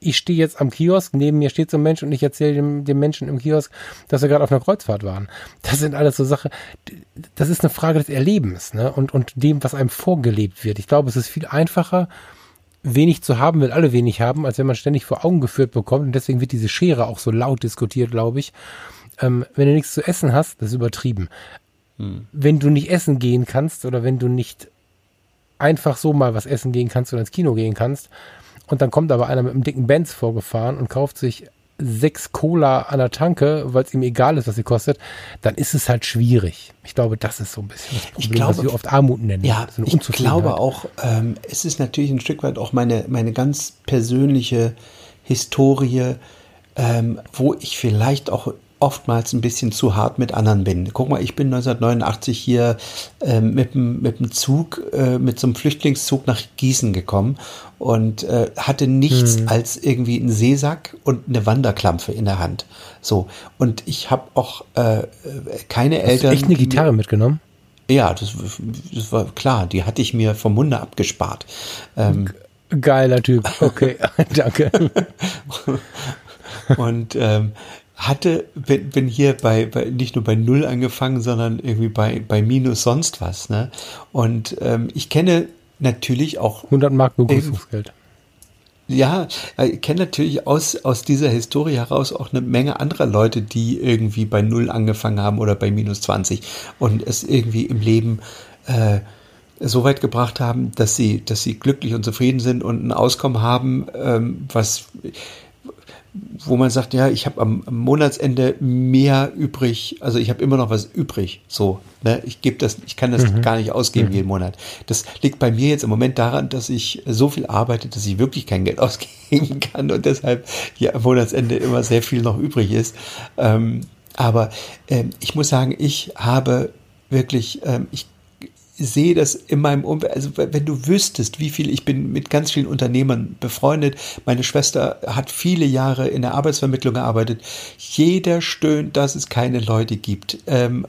ich stehe jetzt am Kiosk, neben mir steht so ein Mensch und ich erzähle dem, dem Menschen im Kiosk, dass wir gerade auf einer Kreuzfahrt waren. Das sind alles so Sachen, das ist eine Frage des Erlebens ne? und, und dem, was einem vorgelebt wird. Ich glaube, es ist viel einfacher, wenig zu haben, weil alle wenig haben, als wenn man ständig vor Augen geführt bekommt. Und deswegen wird diese Schere auch so laut diskutiert, glaube ich. Ähm, wenn du nichts zu essen hast, das ist übertrieben. Hm. Wenn du nicht essen gehen kannst oder wenn du nicht einfach so mal was essen gehen kannst oder ins Kino gehen kannst, und dann kommt aber einer mit einem dicken Benz vorgefahren und kauft sich sechs Cola an der Tanke, weil es ihm egal ist, was sie kostet, dann ist es halt schwierig. Ich glaube, das ist so ein bisschen das Problem, glaube, was wir oft Armut nennen. Ja, ich glaube auch, ähm, es ist natürlich ein Stück weit auch meine, meine ganz persönliche Historie, ähm, wo ich vielleicht auch oftmals ein bisschen zu hart mit anderen bin. Guck mal, ich bin 1989 hier äh, mit, mit dem Zug, äh, mit so einem Flüchtlingszug nach Gießen gekommen und äh, hatte nichts hm. als irgendwie einen Seesack und eine Wanderklampfe in der Hand. So, und ich habe auch äh, keine Hast Eltern. Du echt eine Gitarre mitgenommen? Ja, das, das, war klar, die hatte ich mir vom Munde abgespart. Ähm, Geiler Typ, okay, [laughs] danke. [laughs] und ähm, hatte, bin, bin hier bei, bei, nicht nur bei Null angefangen, sondern irgendwie bei, bei Minus sonst was. Ne? Und ähm, ich kenne natürlich auch. 100 Mark Begrüßungsgeld. Ja, ich kenne natürlich aus, aus dieser Historie heraus auch eine Menge anderer Leute, die irgendwie bei Null angefangen haben oder bei minus 20 und es irgendwie im Leben äh, so weit gebracht haben, dass sie, dass sie glücklich und zufrieden sind und ein Auskommen haben, ähm, was wo man sagt, ja, ich habe am, am, Monatsende mehr übrig, also ich habe immer noch was übrig. So, ne? ich gebe das, ich kann das mhm. gar nicht ausgeben mhm. jeden Monat. Das liegt bei mir jetzt im Moment daran, dass ich so viel arbeite, dass ich wirklich kein Geld [laughs] ausgeben kann und deshalb hier am Monatsende immer sehr viel noch übrig ist. Ähm, aber ähm, ich muss sagen, ich habe wirklich, ähm, ich sehe das in meinem Umfeld, also wenn du wüsstest, wie viel, ich bin mit ganz vielen Unternehmern befreundet, meine Schwester hat viele Jahre in der Arbeitsvermittlung gearbeitet, jeder stöhnt, dass es keine Leute gibt ähm,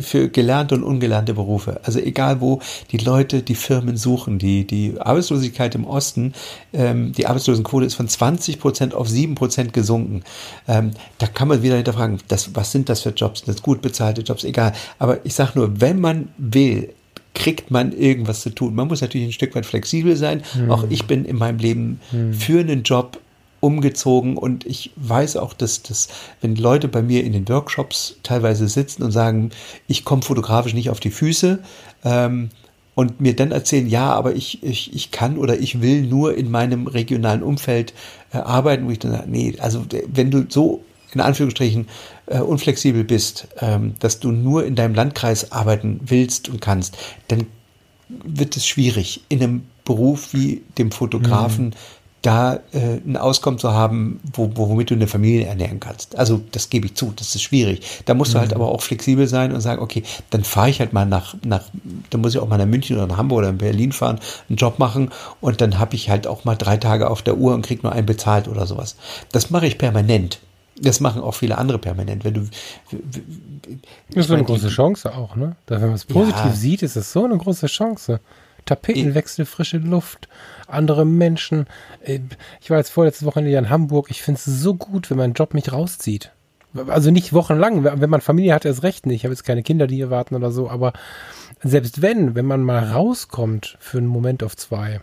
für gelernte und ungelernte Berufe. Also egal wo die Leute die Firmen suchen, die, die Arbeitslosigkeit im Osten, ähm, die Arbeitslosenquote ist von 20 Prozent auf 7 Prozent gesunken. Ähm, da kann man wieder hinterfragen, das, was sind das für Jobs? Das gut bezahlte Jobs, egal. Aber ich sage nur, wenn man will, kriegt man irgendwas zu tun. Man muss natürlich ein Stück weit flexibel sein. Mhm. Auch ich bin in meinem Leben mhm. für einen Job umgezogen und ich weiß auch, dass, dass wenn Leute bei mir in den Workshops teilweise sitzen und sagen, ich komme fotografisch nicht auf die Füße ähm, und mir dann erzählen, ja, aber ich, ich, ich kann oder ich will nur in meinem regionalen Umfeld äh, arbeiten, wo ich dann sage, nee, also wenn du so in Anführungsstrichen äh, unflexibel bist, ähm, dass du nur in deinem Landkreis arbeiten willst und kannst, dann wird es schwierig, in einem Beruf wie dem Fotografen mhm. da äh, ein Auskommen zu haben, wo, womit du eine Familie ernähren kannst. Also das gebe ich zu, das ist schwierig. Da musst du halt mhm. aber auch flexibel sein und sagen, okay, dann fahre ich halt mal nach, nach, dann muss ich auch mal nach München oder nach Hamburg oder in Berlin fahren, einen Job machen und dann habe ich halt auch mal drei Tage auf der Uhr und krieg nur einen bezahlt oder sowas. Das mache ich permanent. Das machen auch viele andere permanent. Wenn du, das ist so eine große Chance auch, ne? Da, wenn man es positiv ja. sieht, ist es so eine große Chance. Tapetenwechsel, frische Luft, andere Menschen. Äh, ich war jetzt vorletzte Wochenende in Hamburg. Ich finde es so gut, wenn mein Job mich rauszieht. Also nicht wochenlang. Wenn man Familie hat, erst recht nicht. Ich habe jetzt keine Kinder, die hier warten oder so. Aber selbst wenn, wenn man mal rauskommt für einen Moment auf zwei,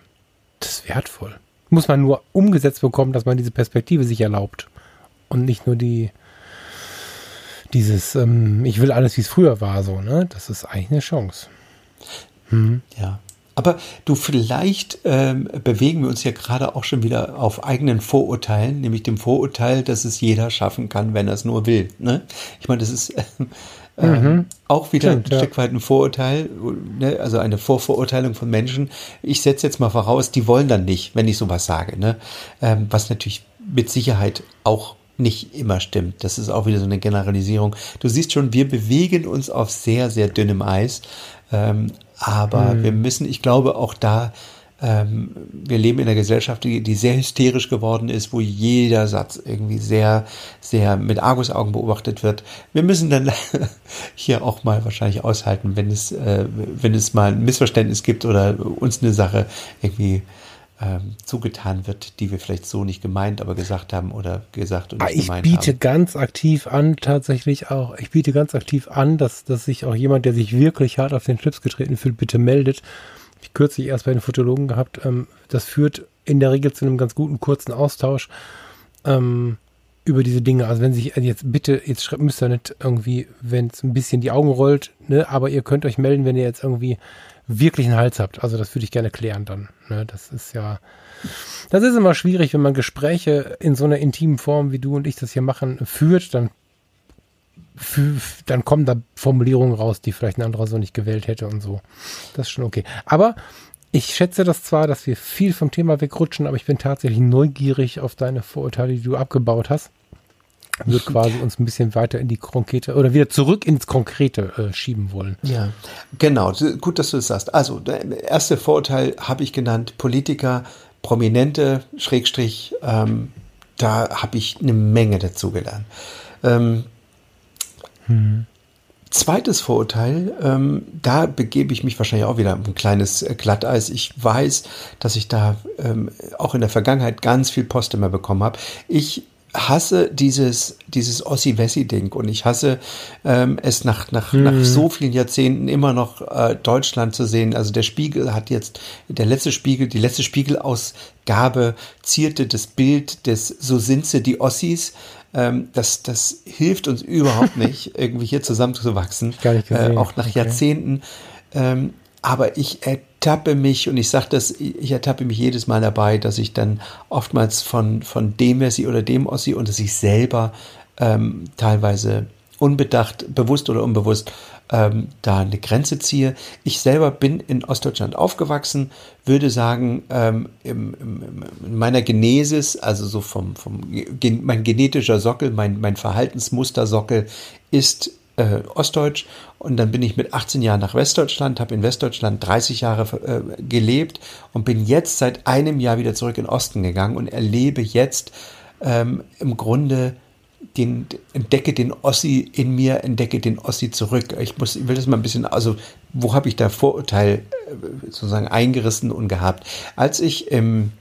das ist wertvoll. Muss man nur umgesetzt bekommen, dass man diese Perspektive sich erlaubt und nicht nur die dieses, ähm, ich will alles, wie es früher war, so, ne? Das ist eigentlich eine Chance. Hm. Ja. Aber du, vielleicht ähm, bewegen wir uns ja gerade auch schon wieder auf eigenen Vorurteilen, nämlich dem Vorurteil, dass es jeder schaffen kann, wenn er es nur will. Ne? Ich meine, das ist [laughs] äh, mhm. auch wieder Stimmt, ein ja. Stück weit ein Vorurteil, ne? also eine Vorverurteilung von Menschen. Ich setze jetzt mal voraus, die wollen dann nicht, wenn ich sowas sage. Ne? Ähm, was natürlich mit Sicherheit auch nicht immer stimmt. Das ist auch wieder so eine Generalisierung. Du siehst schon, wir bewegen uns auf sehr, sehr dünnem Eis. Ähm, aber mhm. wir müssen, ich glaube, auch da, ähm, wir leben in einer Gesellschaft, die, die, sehr hysterisch geworden ist, wo jeder Satz irgendwie sehr, sehr mit Argusaugen beobachtet wird. Wir müssen dann [laughs] hier auch mal wahrscheinlich aushalten, wenn es, äh, wenn es mal ein Missverständnis gibt oder uns eine Sache irgendwie ähm, zugetan wird, die wir vielleicht so nicht gemeint, aber gesagt haben oder gesagt und nicht ah, ich gemeint haben. Ich biete ganz aktiv an, tatsächlich auch, ich biete ganz aktiv an, dass, dass sich auch jemand, der sich wirklich hart auf den Schlips getreten fühlt, bitte meldet. Ich kürzlich erst bei den Fotologen gehabt. Ähm, das führt in der Regel zu einem ganz guten kurzen Austausch ähm, über diese Dinge. Also wenn sich also jetzt bitte, jetzt müsst ihr nicht irgendwie, wenn es ein bisschen die Augen rollt, ne, aber ihr könnt euch melden, wenn ihr jetzt irgendwie wirklich einen Hals habt. Also das würde ich gerne klären dann. Ne? Das ist ja, das ist immer schwierig, wenn man Gespräche in so einer intimen Form, wie du und ich das hier machen, führt, dann dann kommen da Formulierungen raus, die vielleicht ein anderer so nicht gewählt hätte und so. Das ist schon okay. Aber ich schätze das zwar, dass wir viel vom Thema wegrutschen, aber ich bin tatsächlich neugierig auf deine Vorurteile, die du abgebaut hast wird quasi uns ein bisschen weiter in die Konkrete oder wieder zurück ins Konkrete äh, schieben wollen. Ja, genau. Gut, dass du das sagst. Also, der erste Vorurteil habe ich genannt, Politiker, Prominente, Schrägstrich, ähm, da habe ich eine Menge dazugelernt. Ähm, hm. Zweites Vorurteil, ähm, da begebe ich mich wahrscheinlich auch wieder ein kleines äh, Glatteis. Ich weiß, dass ich da ähm, auch in der Vergangenheit ganz viel Post immer bekommen habe. Ich hasse dieses, dieses Ossi-Wessi-Ding und ich hasse ähm, es nach, nach, hm. nach so vielen Jahrzehnten immer noch äh, Deutschland zu sehen. Also der Spiegel hat jetzt, der letzte Spiegel, die letzte Spiegelausgabe zierte das Bild des So sind sie, die Ossis. Ähm, das, das hilft uns überhaupt [laughs] nicht, irgendwie hier zusammenzuwachsen. Gar nicht gesehen. Äh, auch nach okay. Jahrzehnten. Ähm, aber ich ertappe mich, und ich sage das, ich ertappe mich jedes Mal dabei, dass ich dann oftmals von, von dem Messi oder dem Ossi und dass ich selber ähm, teilweise unbedacht, bewusst oder unbewusst ähm, da eine Grenze ziehe. Ich selber bin in Ostdeutschland aufgewachsen, würde sagen, ähm, im, im, in meiner Genesis, also so vom, vom mein genetischer Sockel, mein, mein Verhaltensmustersockel ist äh, Ostdeutsch und dann bin ich mit 18 Jahren nach Westdeutschland, habe in Westdeutschland 30 Jahre äh, gelebt und bin jetzt seit einem Jahr wieder zurück in Osten gegangen und erlebe jetzt ähm, im Grunde den, entdecke den Ossi in mir, entdecke den Ossi zurück. Ich muss, ich will das mal ein bisschen, also wo habe ich da Vorurteil äh, sozusagen eingerissen und gehabt? Als ich im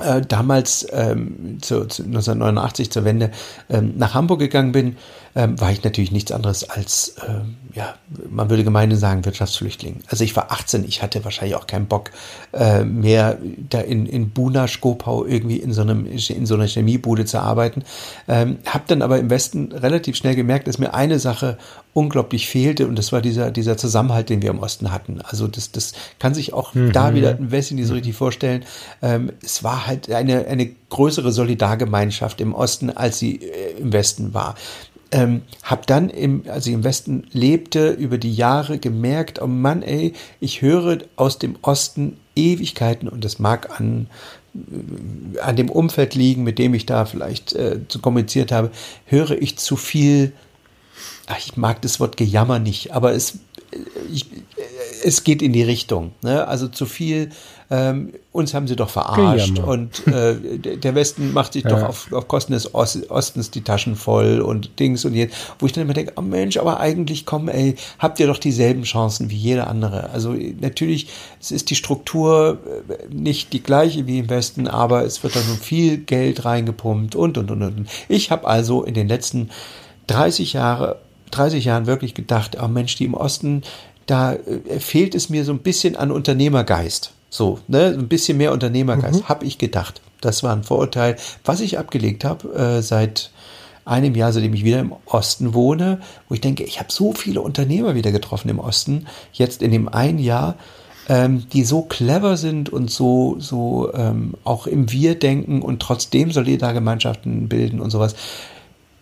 äh, damals ähm, zu, zu 1989 zur Wende ähm, nach Hamburg gegangen bin, ähm, war ich natürlich nichts anderes als, ähm, ja, man würde gemeinhin sagen, Wirtschaftsflüchtling. Also ich war 18, ich hatte wahrscheinlich auch keinen Bock äh, mehr da in, in Buna, Skopau irgendwie in so, einem, in so einer Chemiebude zu arbeiten. Ähm, hab dann aber im Westen relativ schnell gemerkt, dass mir eine Sache unglaublich fehlte und das war dieser, dieser Zusammenhalt, den wir im Osten hatten. Also das, das kann sich auch mhm. da wieder im Westen nicht so richtig vorstellen. Ähm, es war halt eine, eine größere Solidargemeinschaft im Osten, als sie äh, im Westen war. Ähm, hab dann, im, als ich im Westen lebte, über die Jahre gemerkt, oh Mann, ey, ich höre aus dem Osten Ewigkeiten und das mag an, äh, an dem Umfeld liegen, mit dem ich da vielleicht äh, kommuniziert habe, höre ich zu viel ach, ich mag das Wort Gejammer nicht, aber es, ich, es geht in die Richtung. Ne? Also zu viel, ähm, uns haben sie doch verarscht Gejammer. und äh, der Westen macht sich ja. doch auf, auf Kosten des Ostens die Taschen voll und Dings und jetzt, wo ich dann immer denke, oh Mensch, aber eigentlich komm, ey, habt ihr doch dieselben Chancen wie jeder andere. Also natürlich, es ist die Struktur äh, nicht die gleiche wie im Westen, aber es wird da nun viel Geld reingepumpt und und und und. Ich habe also in den letzten 30 Jahre 30 Jahren wirklich gedacht, oh Mensch, die im Osten, da äh, fehlt es mir so ein bisschen an Unternehmergeist. So, ne, ein bisschen mehr Unternehmergeist, mhm. habe ich gedacht. Das war ein Vorurteil, was ich abgelegt habe äh, seit einem Jahr, seitdem ich wieder im Osten wohne, wo ich denke, ich habe so viele Unternehmer wieder getroffen im Osten, jetzt in dem einen Jahr, ähm, die so clever sind und so, so ähm, auch im Wir denken und trotzdem Solidargemeinschaften bilden und sowas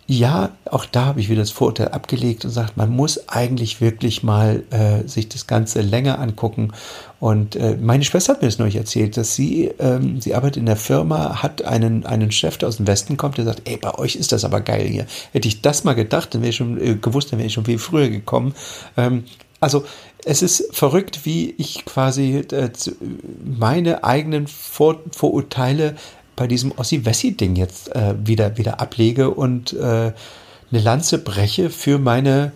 ja, auch da habe ich wieder das Vorurteil abgelegt und sagt, man muss eigentlich wirklich mal äh, sich das Ganze länger angucken. Und äh, meine Schwester hat mir das neulich erzählt, dass sie, ähm, sie arbeitet in der Firma, hat einen, einen Chef, der aus dem Westen kommt, der sagt, ey, bei euch ist das aber geil hier. Hätte ich das mal gedacht, dann wäre ich schon äh, gewusst, dann wäre ich schon viel früher gekommen. Ähm, also es ist verrückt, wie ich quasi äh, meine eigenen Vor Vorurteile bei diesem Ossi-Wessi-Ding jetzt äh, wieder, wieder ablege und äh, eine Lanze breche für meine,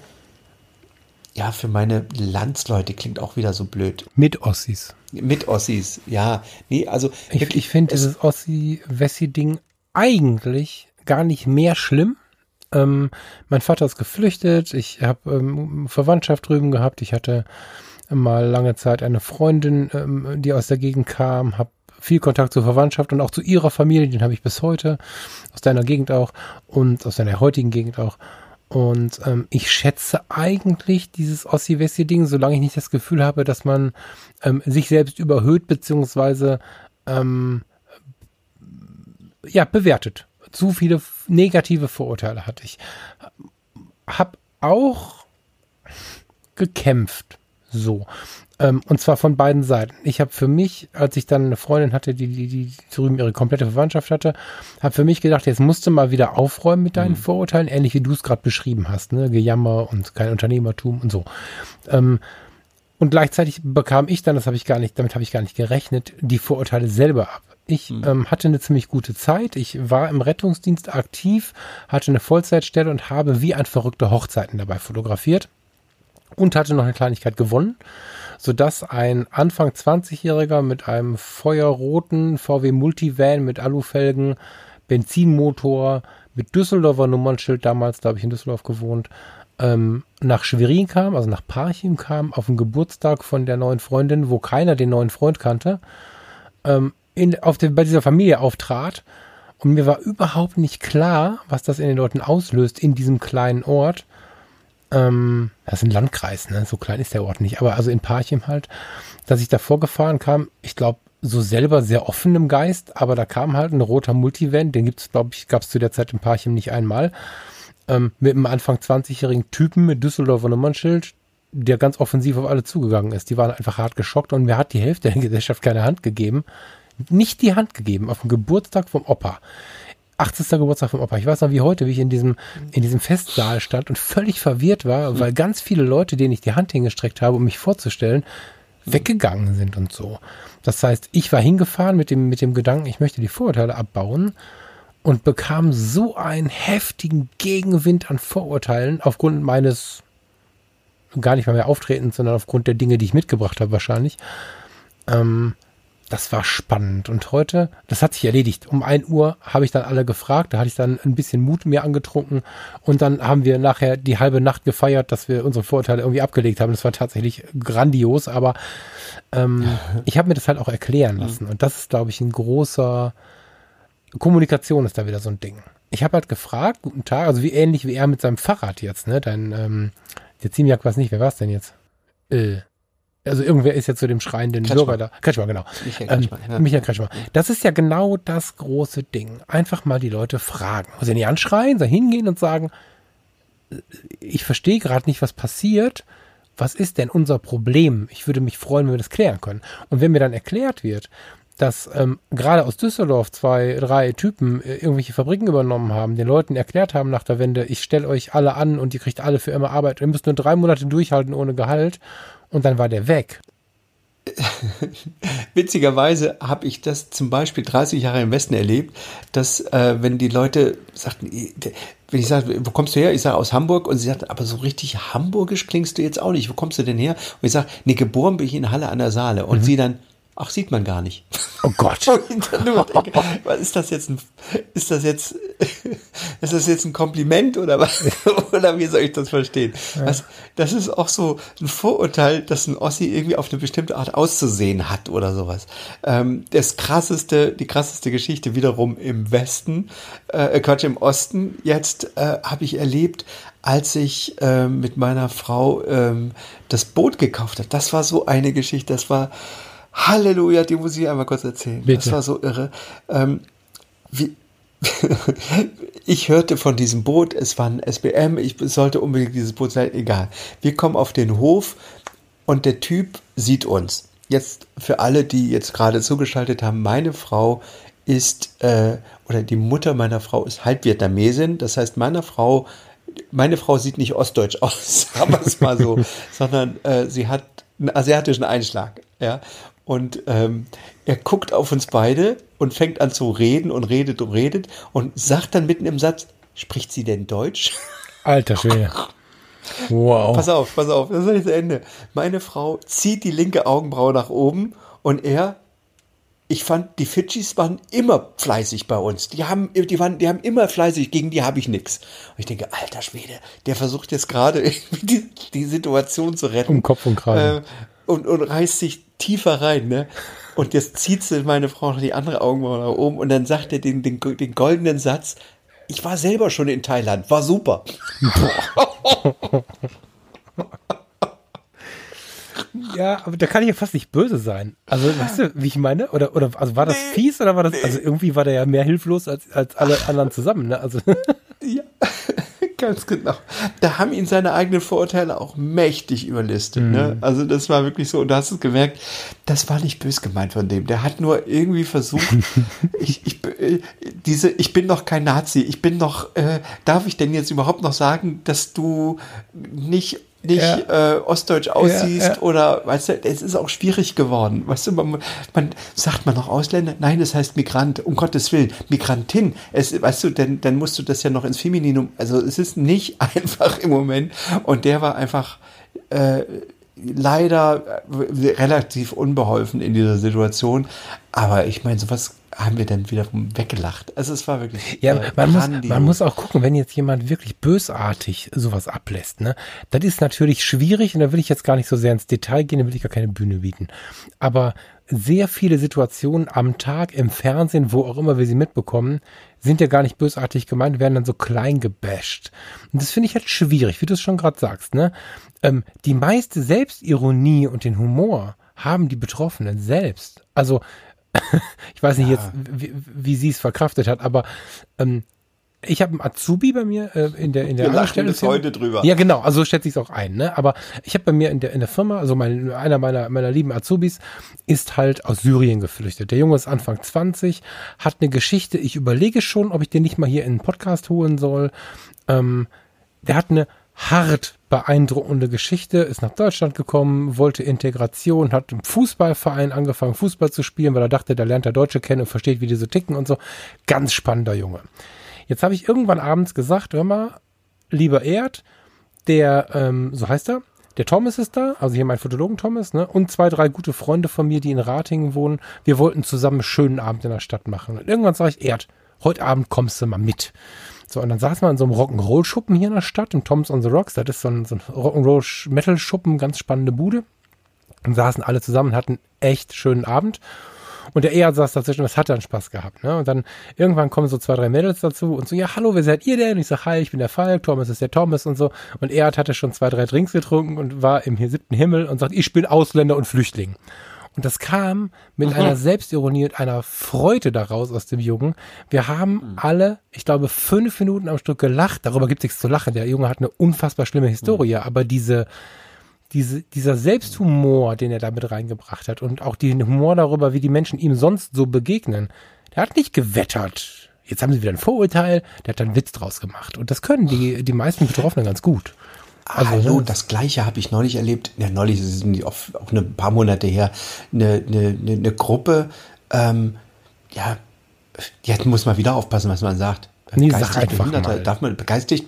ja, für meine Landsleute. Klingt auch wieder so blöd. Mit Ossis. Mit Ossis, ja. Nee, also. Ich, ich finde dieses Ossi-Wessi-Ding eigentlich gar nicht mehr schlimm. Ähm, mein Vater ist geflüchtet, ich habe ähm, Verwandtschaft drüben gehabt, ich hatte mal lange Zeit eine Freundin, ähm, die aus der Gegend kam, habe viel Kontakt zur Verwandtschaft und auch zu ihrer Familie, den habe ich bis heute, aus deiner Gegend auch und aus deiner heutigen Gegend auch. Und ähm, ich schätze eigentlich dieses Ossi-Wessi-Ding, solange ich nicht das Gefühl habe, dass man ähm, sich selbst überhöht, beziehungsweise ähm, ja, bewertet. Zu viele negative Vorurteile hatte ich. Hab auch gekämpft. So. Ähm, und zwar von beiden Seiten. Ich habe für mich, als ich dann eine Freundin hatte, die, die, die drüben ihre komplette Verwandtschaft hatte, habe für mich gedacht, jetzt musst du mal wieder aufräumen mit deinen mhm. Vorurteilen, ähnlich wie du es gerade beschrieben hast, ne? Gejammer und kein Unternehmertum und so. Ähm, und gleichzeitig bekam ich dann, das habe ich gar nicht, damit habe ich gar nicht gerechnet, die Vorurteile selber ab. Ich mhm. ähm, hatte eine ziemlich gute Zeit. Ich war im Rettungsdienst aktiv, hatte eine Vollzeitstelle und habe wie ein verrückter Hochzeiten dabei fotografiert und hatte noch eine Kleinigkeit gewonnen sodass ein Anfang 20-Jähriger mit einem feuerroten VW Multivan mit Alufelgen, Benzinmotor, mit Düsseldorfer Nummernschild, damals, da habe ich in Düsseldorf gewohnt, ähm, nach Schwerin kam, also nach Parchim kam, auf den Geburtstag von der neuen Freundin, wo keiner den neuen Freund kannte, ähm, in, auf den, bei dieser Familie auftrat. Und mir war überhaupt nicht klar, was das in den Leuten auslöst in diesem kleinen Ort ähm, das ist ein Landkreis, ne? so klein ist der Ort nicht, aber also in Parchim halt, dass ich da vorgefahren kam, ich glaube, so selber sehr offen im Geist, aber da kam halt ein roter Multivan, den gibt's, glaube ich, gab es zu der Zeit in Parchim nicht einmal, ähm, mit einem Anfang 20-jährigen Typen mit Düsseldorfer Nummernschild, der ganz offensiv auf alle zugegangen ist. Die waren einfach hart geschockt und mir hat die Hälfte der Gesellschaft keine Hand gegeben. Nicht die Hand gegeben, auf dem Geburtstag vom Opa. 80. Geburtstag vom Opa. Ich weiß noch wie heute, wie ich in diesem, in diesem Festsaal stand und völlig verwirrt war, weil ganz viele Leute, denen ich die Hand hingestreckt habe, um mich vorzustellen, weggegangen sind und so. Das heißt, ich war hingefahren mit dem, mit dem Gedanken, ich möchte die Vorurteile abbauen und bekam so einen heftigen Gegenwind an Vorurteilen aufgrund meines gar nicht mal mehr Auftretens, sondern aufgrund der Dinge, die ich mitgebracht habe wahrscheinlich. Ähm, das war spannend. Und heute, das hat sich erledigt. Um ein Uhr habe ich dann alle gefragt. Da hatte ich dann ein bisschen Mut mir angetrunken. Und dann haben wir nachher die halbe Nacht gefeiert, dass wir unsere Vorurteile irgendwie abgelegt haben. Das war tatsächlich grandios. Aber ähm, [laughs] ich habe mir das halt auch erklären lassen. Und das ist, glaube ich, ein großer Kommunikation ist da wieder so ein Ding. Ich habe halt gefragt, guten Tag, also wie ähnlich wie er mit seinem Fahrrad jetzt, ne? Dein, ähm, der Ziemiak weiß nicht, wer war es denn jetzt? Äh, also irgendwer ist ja zu dem schreienden Kretschmer. Bürger da. Kretschmer, genau. Michael Kretschmer. Ähm, ja. Michael Kretschmer. Das ist ja genau das große Ding. Einfach mal die Leute fragen. Muss ja nicht anschreien, sondern hingehen und sagen, ich verstehe gerade nicht, was passiert. Was ist denn unser Problem? Ich würde mich freuen, wenn wir das klären können. Und wenn mir dann erklärt wird, dass ähm, gerade aus Düsseldorf zwei, drei Typen äh, irgendwelche Fabriken übernommen haben, den Leuten erklärt haben nach der Wende, ich stelle euch alle an und ihr kriegt alle für immer Arbeit, ihr müsst nur drei Monate durchhalten ohne Gehalt und dann war der weg. [laughs] Witzigerweise habe ich das zum Beispiel 30 Jahre im Westen erlebt, dass äh, wenn die Leute sagten, wenn ich sage, wo kommst du her? Ich sage aus Hamburg und sie sagt, aber so richtig hamburgisch klingst du jetzt auch nicht. Wo kommst du denn her? Und ich sage, nee, geboren bin ich in Halle an der Saale. Und mhm. sie dann, Ach, sieht man gar nicht. Oh Gott. [laughs] was ist das jetzt ein, ist das jetzt, [laughs] ist das jetzt ein Kompliment oder was, [laughs] oder wie soll ich das verstehen? Was, das ist auch so ein Vorurteil, dass ein Ossi irgendwie auf eine bestimmte Art auszusehen hat oder sowas. Ähm, das krasseste, die krasseste Geschichte wiederum im Westen, äh, Quatsch, im Osten jetzt, äh, habe ich erlebt, als ich äh, mit meiner Frau ähm, das Boot gekauft habe. Das war so eine Geschichte, das war, Halleluja, die muss ich einmal kurz erzählen. Bitte. Das war so irre. Ähm, wie, [laughs] ich hörte von diesem Boot, es war ein SBM, ich sollte unbedingt dieses Boot sein, egal. Wir kommen auf den Hof und der Typ sieht uns. Jetzt für alle, die jetzt gerade zugeschaltet haben, meine Frau ist, äh, oder die Mutter meiner Frau ist Halbvietnamesin, das heißt, meine Frau, meine Frau sieht nicht ostdeutsch [laughs] aus, wir es mal so, [laughs] sondern äh, sie hat einen asiatischen Einschlag. Ja, und ähm, er guckt auf uns beide und fängt an zu reden und redet und redet und sagt dann mitten im Satz, spricht sie denn Deutsch? Alter Schwede. Wow. Pass auf, pass auf, das ist nicht zu Ende. Meine Frau zieht die linke Augenbraue nach oben und er, ich fand, die Fidschis waren immer fleißig bei uns. Die haben, die waren, die haben immer fleißig, gegen die habe ich nichts. Und ich denke, alter Schwede, der versucht jetzt gerade [laughs] die, die Situation zu retten. Um Kopf und Kragen. Äh, und, und reißt sich tiefer rein, ne? Und jetzt zieht sie meine Frau noch die andere Augenbraue nach oben und dann sagt er den, den, den goldenen Satz, ich war selber schon in Thailand, war super. [laughs] Ja, aber da kann ich ja fast nicht böse sein. Also, weißt du, wie ich meine? Oder, oder also war das nee, fies oder war das, nee. also irgendwie war der ja mehr hilflos als, als alle anderen zusammen, ne? Also. [laughs] Ganz genau. Da haben ihn seine eigenen Vorurteile auch mächtig überlistet. Ne? Mhm. Ne? Also das war wirklich so, und du hast es gemerkt, das war nicht bös gemeint von dem. Der hat nur irgendwie versucht, [laughs] ich, ich, äh, diese, ich bin noch kein Nazi, ich bin noch, äh, darf ich denn jetzt überhaupt noch sagen, dass du nicht nicht ja. äh, ostdeutsch aussiehst ja, ja. oder weißt du, es ist auch schwierig geworden. Weißt du, man, man sagt man noch Ausländer? Nein, es heißt Migrant, um Gottes Willen, Migrantin. Es, weißt du, dann, dann musst du das ja noch ins Femininum. Also es ist nicht [laughs] einfach im Moment. Und der war einfach äh, leider äh, relativ unbeholfen in dieser Situation. Aber ich meine, sowas haben wir dann wiederum weggelacht. Also es war wirklich. Ja, äh, man, muss, man muss auch gucken, wenn jetzt jemand wirklich bösartig sowas ablässt, ne, das ist natürlich schwierig und da will ich jetzt gar nicht so sehr ins Detail gehen, da will ich gar keine Bühne bieten. Aber sehr viele Situationen am Tag im Fernsehen, wo auch immer wir sie mitbekommen, sind ja gar nicht bösartig gemeint, werden dann so klein gebasht. Und das finde ich halt schwierig, wie du es schon gerade sagst. Ne? Ähm, die meiste Selbstironie und den Humor haben die Betroffenen selbst. Also [laughs] ich weiß nicht ja. jetzt, wie, wie sie es verkraftet hat, aber ähm, ich habe einen Azubi bei mir äh, in der in der Wir lachen bis heute drüber. Ja, genau, also so schätze ich es auch ein, ne? Aber ich habe bei mir in der in der Firma, also mein, einer meiner meiner lieben Azubis ist halt aus Syrien geflüchtet. Der Junge ist Anfang 20, hat eine Geschichte, ich überlege schon, ob ich den nicht mal hier in den Podcast holen soll. Ähm, der hat eine hart beeindruckende Geschichte, ist nach Deutschland gekommen, wollte Integration, hat im Fußballverein angefangen, Fußball zu spielen, weil er dachte, da lernt er Deutsche kennen und versteht, wie die so ticken und so. Ganz spannender Junge. Jetzt habe ich irgendwann abends gesagt, hör mal, lieber Erd, der, ähm, so heißt er, der Thomas ist da, also hier mein Fotologen Thomas, ne? Und zwei, drei gute Freunde von mir, die in Ratingen wohnen. Wir wollten zusammen einen schönen Abend in der Stadt machen. Und irgendwann sage ich, Erd, heute Abend kommst du mal mit. So, und dann saßen wir in so einem Rock'n'Roll-Schuppen hier in der Stadt, im Tom's on the Rocks. Das ist so ein, so ein Rock'n'Roll-Metal-Schuppen, ganz spannende Bude. Und saßen alle zusammen und hatten echt schönen Abend. Und der Eher saß dazwischen, das hat dann Spaß gehabt. Ne? Und dann irgendwann kommen so zwei, drei Mädels dazu und so, ja, hallo, wer seid ihr denn? Und ich sag, hi, ich bin der Falk, Thomas ist der Thomas und so. Und er hatte schon zwei, drei Drinks getrunken und war im siebten Himmel und sagt, ich bin Ausländer und Flüchtling. Und das kam mit mhm. einer Selbstironie und einer Freude daraus aus dem Jungen. Wir haben mhm. alle, ich glaube, fünf Minuten am Stück gelacht. Darüber gibt es nichts zu lachen. Der Junge hat eine unfassbar schlimme Historie, mhm. aber diese, diese, dieser Selbsthumor, den er damit reingebracht hat und auch den Humor darüber, wie die Menschen ihm sonst so begegnen, der hat nicht gewettert. Jetzt haben sie wieder ein Vorurteil, der hat dann Witz draus gemacht. Und das können die, die meisten Betroffenen ganz gut. Also, Hallo, ne? das gleiche habe ich neulich erlebt. Ja, neulich ist es auch, ein paar Monate her. Eine, eine, eine Gruppe, ähm, ja, jetzt muss man wieder aufpassen, was man sagt. Nee, geistig Behinderter, darf man geistig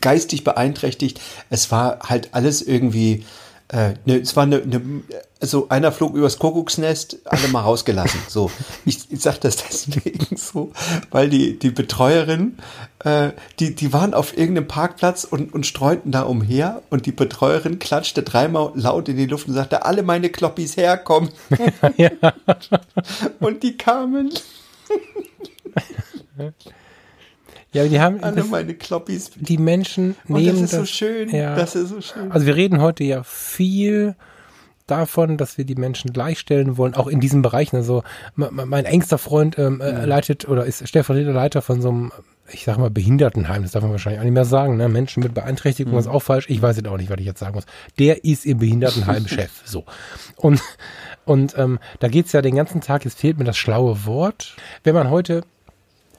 geistig beeinträchtigt. Es war halt alles irgendwie, äh, ne, es war eine, ne, also einer flog übers Kuckucksnest, alle mal rausgelassen. So, ich, ich sage das deswegen so, weil die die Betreuerin, äh, die die waren auf irgendeinem Parkplatz und und streunten da umher und die Betreuerin klatschte dreimal laut in die Luft und sagte, alle meine Kloppis herkommen. [laughs] ja. Und die kamen. Ja, die haben alle das, meine Kloppis. Die Menschen nehmen das. Ist das so schön. Ja. Das ist so schön. Also wir reden heute ja viel davon, dass wir die Menschen gleichstellen wollen, auch in diesen Bereichen. Also mein engster Freund ähm, äh, leitet oder ist stellvertretender Leiter von so einem, ich sag mal, Behindertenheim, das darf man wahrscheinlich auch nicht mehr sagen, ne? Menschen mit Beeinträchtigung mhm. ist auch falsch. Ich weiß jetzt auch nicht, was ich jetzt sagen muss. Der ist ihr Behindertenheim-Chef. [laughs] so. Und, und ähm, da geht's ja den ganzen Tag, es fehlt mir das schlaue Wort. Wenn man heute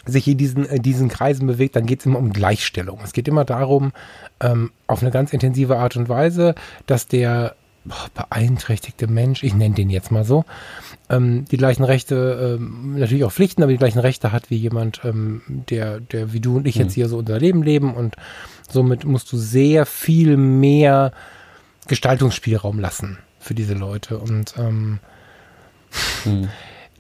sich in diesen, in diesen Kreisen bewegt, dann geht es immer um Gleichstellung. Es geht immer darum, ähm, auf eine ganz intensive Art und Weise, dass der beeinträchtigte Mensch, ich nenne den jetzt mal so, ähm, die gleichen Rechte, ähm, natürlich auch Pflichten, aber die gleichen Rechte hat wie jemand, ähm, der, der wie du und ich jetzt hm. hier so unser Leben leben. Und somit musst du sehr viel mehr Gestaltungsspielraum lassen für diese Leute. Und ähm, hm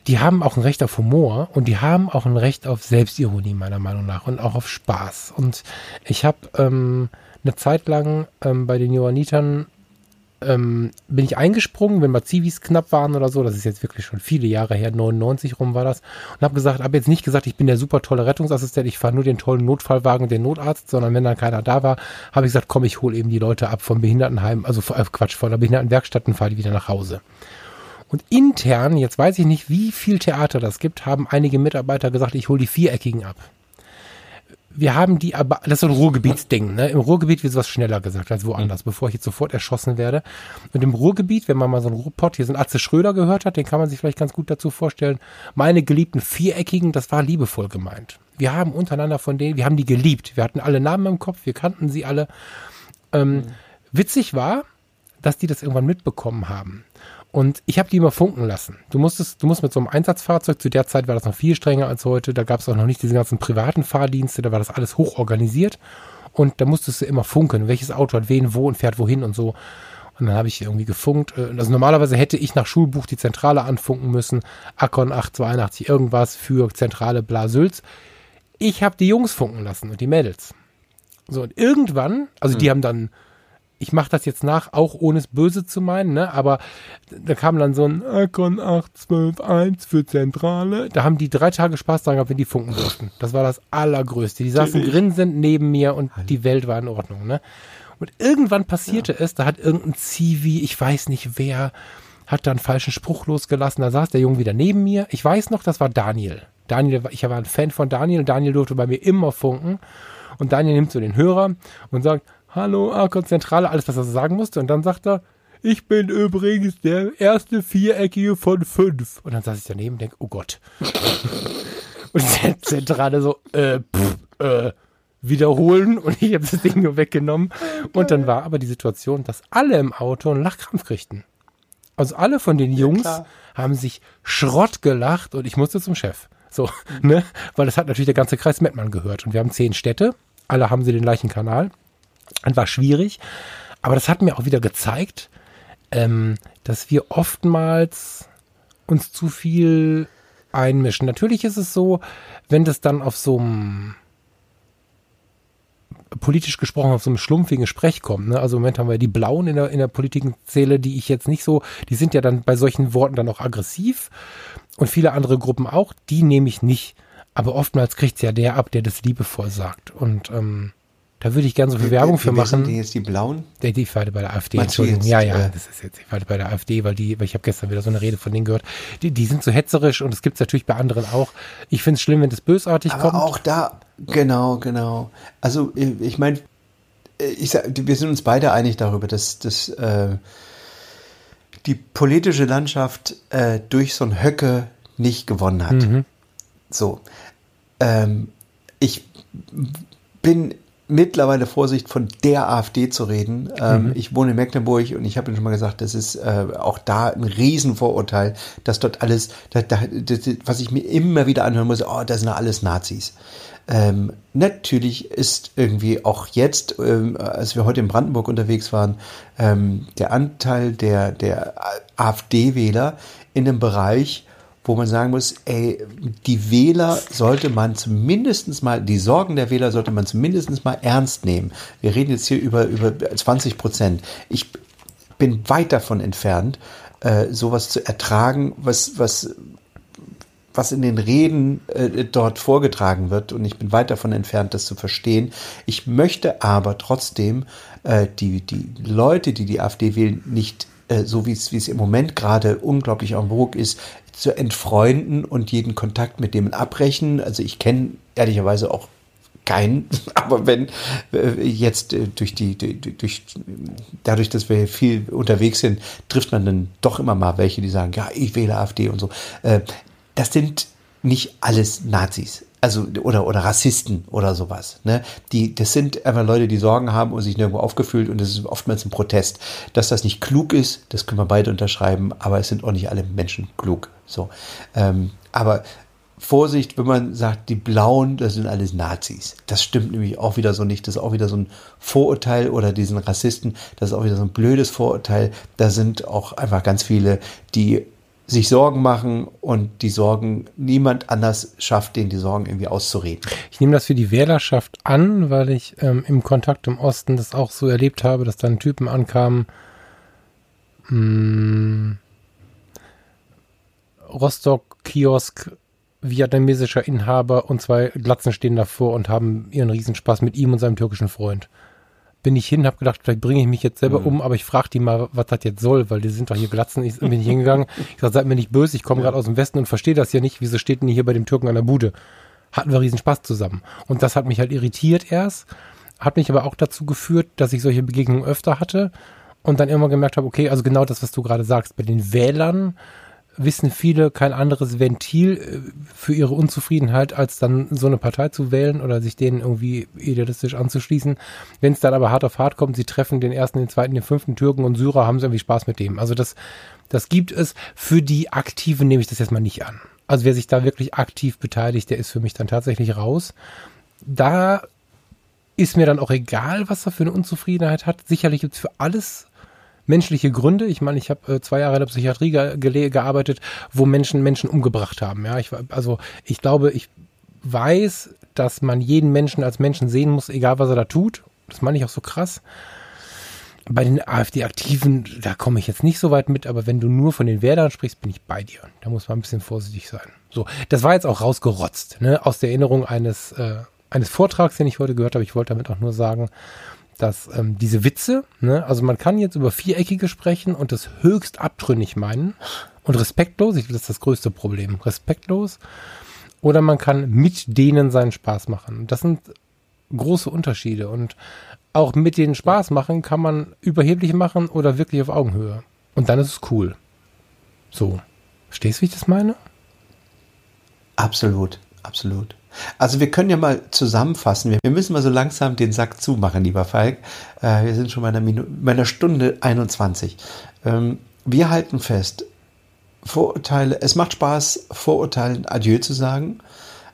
die haben auch ein Recht auf Humor und die haben auch ein Recht auf Selbstironie, meiner Meinung nach, und auch auf Spaß. Und ich habe ähm, eine Zeit lang ähm, bei den Johannitern ähm, bin ich eingesprungen, wenn mal Zivis knapp waren oder so, das ist jetzt wirklich schon viele Jahre her, 99 rum war das, und habe gesagt, habe jetzt nicht gesagt, ich bin der super tolle Rettungsassistent, ich fahre nur den tollen Notfallwagen, den Notarzt, sondern wenn dann keiner da war, habe ich gesagt, komm, ich hole eben die Leute ab vom Behindertenheim, also äh, Quatsch, von der Behindertenwerkstatt und fahre die wieder nach Hause. Und intern, jetzt weiß ich nicht, wie viel Theater das gibt, haben einige Mitarbeiter gesagt, ich hole die Viereckigen ab. Wir haben die aber, das ist so ein Ruhrgebietsding, ne? Im Ruhrgebiet wird sowas schneller gesagt als woanders, mhm. bevor ich jetzt sofort erschossen werde. Und im Ruhrgebiet, wenn man mal so einen Ruhrpott, hier so einen Atze Schröder gehört hat, den kann man sich vielleicht ganz gut dazu vorstellen. Meine geliebten Viereckigen, das war liebevoll gemeint. Wir haben untereinander von denen, wir haben die geliebt. Wir hatten alle Namen im Kopf, wir kannten sie alle. Ähm, mhm. Witzig war, dass die das irgendwann mitbekommen haben. Und ich habe die immer funken lassen. Du musstest, du musst mit so einem Einsatzfahrzeug, zu der Zeit war das noch viel strenger als heute, da gab es auch noch nicht diese ganzen privaten Fahrdienste, da war das alles hoch organisiert. Und da musstest du immer funken, welches Auto hat wen, wo und fährt wohin und so. Und dann habe ich irgendwie gefunkt. Äh, also normalerweise hätte ich nach Schulbuch die Zentrale anfunken müssen. Akon 882 irgendwas für Zentrale Blasülz. Ich habe die Jungs funken lassen und die Mädels. So, und irgendwann, also mhm. die haben dann ich mache das jetzt nach, auch ohne es böse zu meinen, ne? aber da kam dann so ein Icon 8121 für Zentrale. Da haben die drei Tage Spaß daran gehabt, wenn die funken durften. Das war das Allergrößte. Die saßen grinsend neben mir und die Welt war in Ordnung. Ne? Und irgendwann passierte ja. es, da hat irgendein Zivi, ich weiß nicht wer, hat da einen falschen Spruch losgelassen. Da saß der Junge wieder neben mir. Ich weiß noch, das war Daniel. Daniel, ich war ein Fan von Daniel. Daniel durfte bei mir immer funken. Und Daniel nimmt so den Hörer und sagt, Hallo, Arkon-Zentrale, alles, was er so sagen musste. Und dann sagt er, ich bin übrigens der erste Viereckige von fünf. Und dann saß ich daneben und denke, oh Gott. [laughs] und die Zentrale so, äh, pff, äh, wiederholen und ich habe das Ding nur weggenommen. Und dann war aber die Situation, dass alle im Auto einen Lachkrampf kriegten. Also alle von den Jungs ja, haben sich Schrott gelacht und ich musste zum Chef. So, ne? Weil das hat natürlich der ganze Kreis Mettmann gehört. Und wir haben zehn Städte. Alle haben sie den gleichen Kanal. Das war schwierig. Aber das hat mir auch wieder gezeigt, ähm, dass wir oftmals uns zu viel einmischen. Natürlich ist es so, wenn das dann auf so einem politisch gesprochen auf so einem schlumpfigen Sprech kommt. Ne? Also im Moment haben wir die Blauen in der, in der Politikenzähle, die ich jetzt nicht so, die sind ja dann bei solchen Worten dann auch aggressiv und viele andere Gruppen auch, die nehme ich nicht. Aber oftmals kriegt es ja der ab, der das liebevoll sagt. Und ähm, da würde ich gerne so viel Werbung für machen. Sind die jetzt die Blauen? Die, die Pfeile bei der AfD, Meinst Entschuldigung. Jetzt, ja, ja, äh, das ist jetzt die Pfeile bei der AfD, weil die, weil ich habe gestern wieder so eine Rede von denen gehört. Die, die sind so hetzerisch und das gibt es natürlich bei anderen auch. Ich finde es schlimm, wenn das bösartig Aber kommt. auch da, genau, genau. Also ich meine, ich sag, wir sind uns beide einig darüber, dass, dass äh, die politische Landschaft äh, durch so ein Höcke nicht gewonnen hat. Mhm. So. Ähm, ich bin mittlerweile Vorsicht, von der AfD zu reden. Ähm, mhm. Ich wohne in Mecklenburg und ich habe Ihnen schon mal gesagt, das ist äh, auch da ein Riesenvorurteil, dass dort alles, da, da, das, was ich mir immer wieder anhören muss, oh, das sind alles Nazis. Ähm, natürlich ist irgendwie auch jetzt, ähm, als wir heute in Brandenburg unterwegs waren, ähm, der Anteil der, der AfD-Wähler in dem Bereich, wo man sagen muss, ey, die Wähler sollte man zumindest mal, die Sorgen der Wähler sollte man zumindest mal ernst nehmen. Wir reden jetzt hier über, über 20 Prozent. Ich bin weit davon entfernt, äh, sowas zu ertragen, was, was, was in den Reden äh, dort vorgetragen wird. Und ich bin weit davon entfernt, das zu verstehen. Ich möchte aber trotzdem äh, die, die Leute, die die AfD wählen, nicht äh, so wie es, im Moment gerade unglaublich en vogue ist, zu entfreunden und jeden Kontakt mit dem abbrechen. Also ich kenne ehrlicherweise auch keinen, [laughs] aber wenn äh, jetzt äh, durch die durch dadurch, dass wir viel unterwegs sind, trifft man dann doch immer mal welche, die sagen, ja, ich wähle AfD und so. Äh, das sind nicht alles Nazis also oder oder Rassisten oder sowas. Ne? Die, das sind einfach Leute, die Sorgen haben und sich nirgendwo aufgefühlt und das ist oftmals ein Protest. Dass das nicht klug ist, das können wir beide unterschreiben, aber es sind auch nicht alle Menschen klug. So, ähm, aber Vorsicht, wenn man sagt, die Blauen, das sind alles Nazis. Das stimmt nämlich auch wieder so nicht. Das ist auch wieder so ein Vorurteil oder diesen Rassisten, das ist auch wieder so ein blödes Vorurteil. Da sind auch einfach ganz viele, die sich Sorgen machen und die Sorgen niemand anders schafft, denen die Sorgen irgendwie auszureden. Ich nehme das für die Wählerschaft an, weil ich ähm, im Kontakt im Osten das auch so erlebt habe, dass dann Typen ankamen, mh, hm, Rostock-Kiosk, vietnamesischer Inhaber und zwei Glatzen stehen davor und haben ihren Riesenspaß mit ihm und seinem türkischen Freund bin ich hin, habe gedacht, vielleicht bringe ich mich jetzt selber mhm. um, aber ich frage die mal, was das jetzt soll, weil die sind doch hier Glatzen. Ich bin nicht hingegangen. [laughs] Ich sage, seid mir nicht böse, ich komme gerade aus dem Westen und verstehe das ja nicht. Wieso steht denn hier bei dem Türken an der Bude? Hatten wir riesen Spaß zusammen. Und das hat mich halt irritiert erst, hat mich aber auch dazu geführt, dass ich solche Begegnungen öfter hatte und dann immer gemerkt habe, okay, also genau das, was du gerade sagst, bei den Wählern wissen viele kein anderes Ventil äh, für ihre Unzufriedenheit, als dann so eine Partei zu wählen oder sich denen irgendwie idealistisch anzuschließen. Wenn es dann aber hart auf hart kommt, sie treffen den ersten, den zweiten, den fünften Türken und Syrer, haben sie irgendwie Spaß mit dem. Also das, das gibt es. Für die Aktiven nehme ich das jetzt mal nicht an. Also wer sich da wirklich aktiv beteiligt, der ist für mich dann tatsächlich raus. Da ist mir dann auch egal, was er für eine Unzufriedenheit hat. Sicherlich gibt es für alles menschliche Gründe. Ich meine, ich habe äh, zwei Jahre in der Psychiatrie ge gearbeitet, wo Menschen Menschen umgebracht haben. Ja, ich, also ich glaube, ich weiß, dass man jeden Menschen als Menschen sehen muss, egal was er da tut. Das meine ich auch so krass. bei den AfD-Aktiven, da komme ich jetzt nicht so weit mit, aber wenn du nur von den Wählern sprichst, bin ich bei dir. Da muss man ein bisschen vorsichtig sein. So, das war jetzt auch rausgerotzt, ne? Aus der Erinnerung eines, äh, eines Vortrags, den ich heute gehört habe. Ich wollte damit auch nur sagen, dass ähm, diese Witze, ne, also man kann jetzt über Viereckige sprechen und das höchst abtrünnig meinen und respektlos, ich glaube, das ist das größte Problem, respektlos. Oder man kann mit denen seinen Spaß machen. Das sind große Unterschiede und auch mit denen Spaß machen kann man überheblich machen oder wirklich auf Augenhöhe. Und dann ist es cool. So. Verstehst du, wie ich das meine? Absolut, absolut. Also wir können ja mal zusammenfassen. Wir müssen mal so langsam den Sack zumachen, lieber Falk. Äh, wir sind schon bei einer, bei einer Stunde 21. Ähm, wir halten fest, Vorurteile, es macht Spaß, Vorurteilen Adieu zu sagen.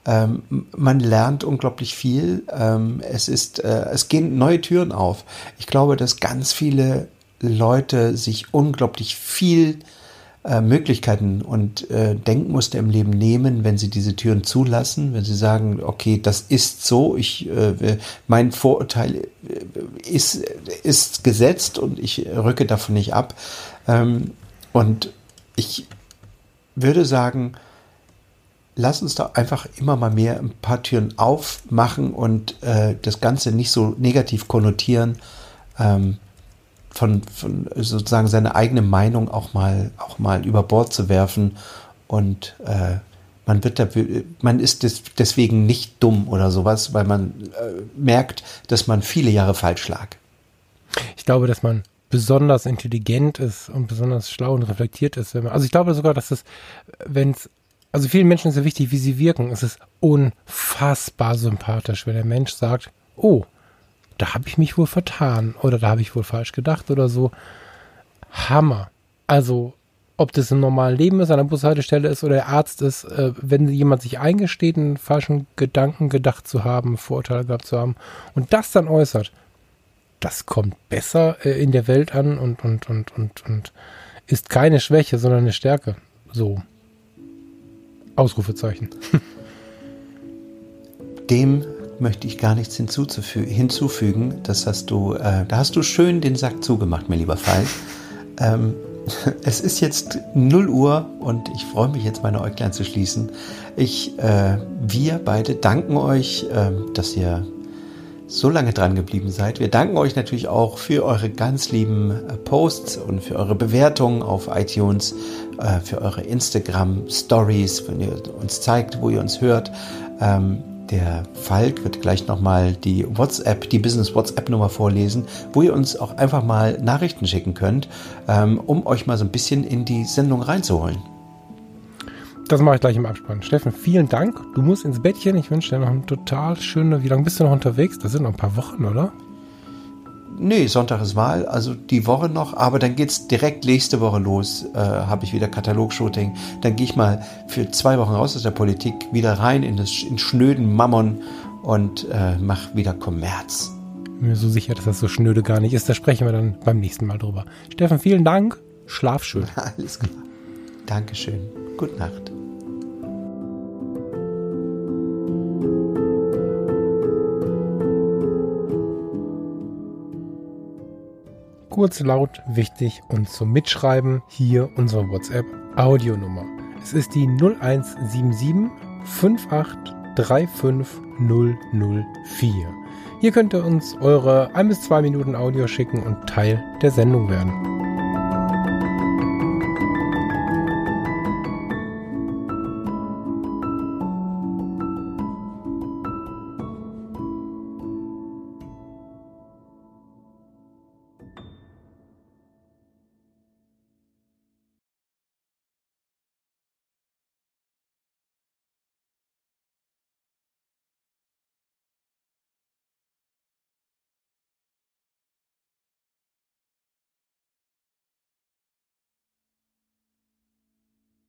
Ähm, man lernt unglaublich viel. Ähm, es ist, äh, es gehen neue Türen auf. Ich glaube, dass ganz viele Leute sich unglaublich viel äh, Möglichkeiten und äh, Denkmuster im Leben nehmen, wenn sie diese Türen zulassen, wenn sie sagen, okay, das ist so, ich, äh, mein Vorurteil äh, ist, ist gesetzt und ich rücke davon nicht ab. Ähm, und ich würde sagen, lass uns doch einfach immer mal mehr ein paar Türen aufmachen und äh, das Ganze nicht so negativ konnotieren. Ähm, von, von sozusagen seine eigene Meinung auch mal, auch mal über Bord zu werfen und äh, man wird da, man ist des, deswegen nicht dumm oder sowas, weil man äh, merkt, dass man viele Jahre falsch lag. Ich glaube, dass man besonders intelligent ist und besonders schlau und reflektiert ist. Man, also ich glaube sogar, dass es, wenn es, also vielen Menschen ist ja wichtig, wie sie wirken. Es ist unfassbar sympathisch, wenn der Mensch sagt, oh, da habe ich mich wohl vertan oder da habe ich wohl falsch gedacht oder so. Hammer. Also, ob das im normalen Leben ist, an der Bushaltestelle ist oder der Arzt ist, äh, wenn jemand sich eingesteht, einen falschen Gedanken gedacht zu haben, Vorurteile gehabt zu haben und das dann äußert, das kommt besser äh, in der Welt an und, und, und, und, und ist keine Schwäche, sondern eine Stärke. So. Ausrufezeichen. Dem möchte ich gar nichts hinzufügen. Das hast du, äh, da hast du schön den Sack zugemacht, mein lieber Fall. ähm, [laughs] es ist jetzt 0 Uhr und ich freue mich jetzt meine Äuglein zu schließen. Ich, äh, wir beide danken euch, äh, dass ihr so lange dran geblieben seid. Wir danken euch natürlich auch für eure ganz lieben äh, Posts und für eure Bewertungen auf iTunes, äh, für eure Instagram Stories, wenn ihr uns zeigt, wo ihr uns hört. Ähm, der Falk wird gleich nochmal die WhatsApp, die Business WhatsApp-Nummer vorlesen, wo ihr uns auch einfach mal Nachrichten schicken könnt, ähm, um euch mal so ein bisschen in die Sendung reinzuholen. Das mache ich gleich im Abspann. Steffen, vielen Dank. Du musst ins Bettchen. Ich wünsche dir noch eine total schöne. Wie lange bist du noch unterwegs? Das sind noch ein paar Wochen, oder? Nee, Sonntag ist Wahl, also die Woche noch, aber dann geht es direkt nächste Woche los, äh, habe ich wieder Katalogshooting. Dann gehe ich mal für zwei Wochen raus aus der Politik, wieder rein in das in schnöden Mammon und äh, mache wieder Kommerz. Bin mir so sicher, dass das so schnöde gar nicht ist. Da sprechen wir dann beim nächsten Mal drüber. Steffen, vielen Dank. Schlaf schön. [laughs] Alles klar. Dankeschön. Gute Nacht. Kurz, laut, wichtig und zum Mitschreiben hier unsere WhatsApp-Audionummer. Es ist die 0177 5835 004. Hier könnt ihr uns eure 1 bis 2 Minuten Audio schicken und Teil der Sendung werden.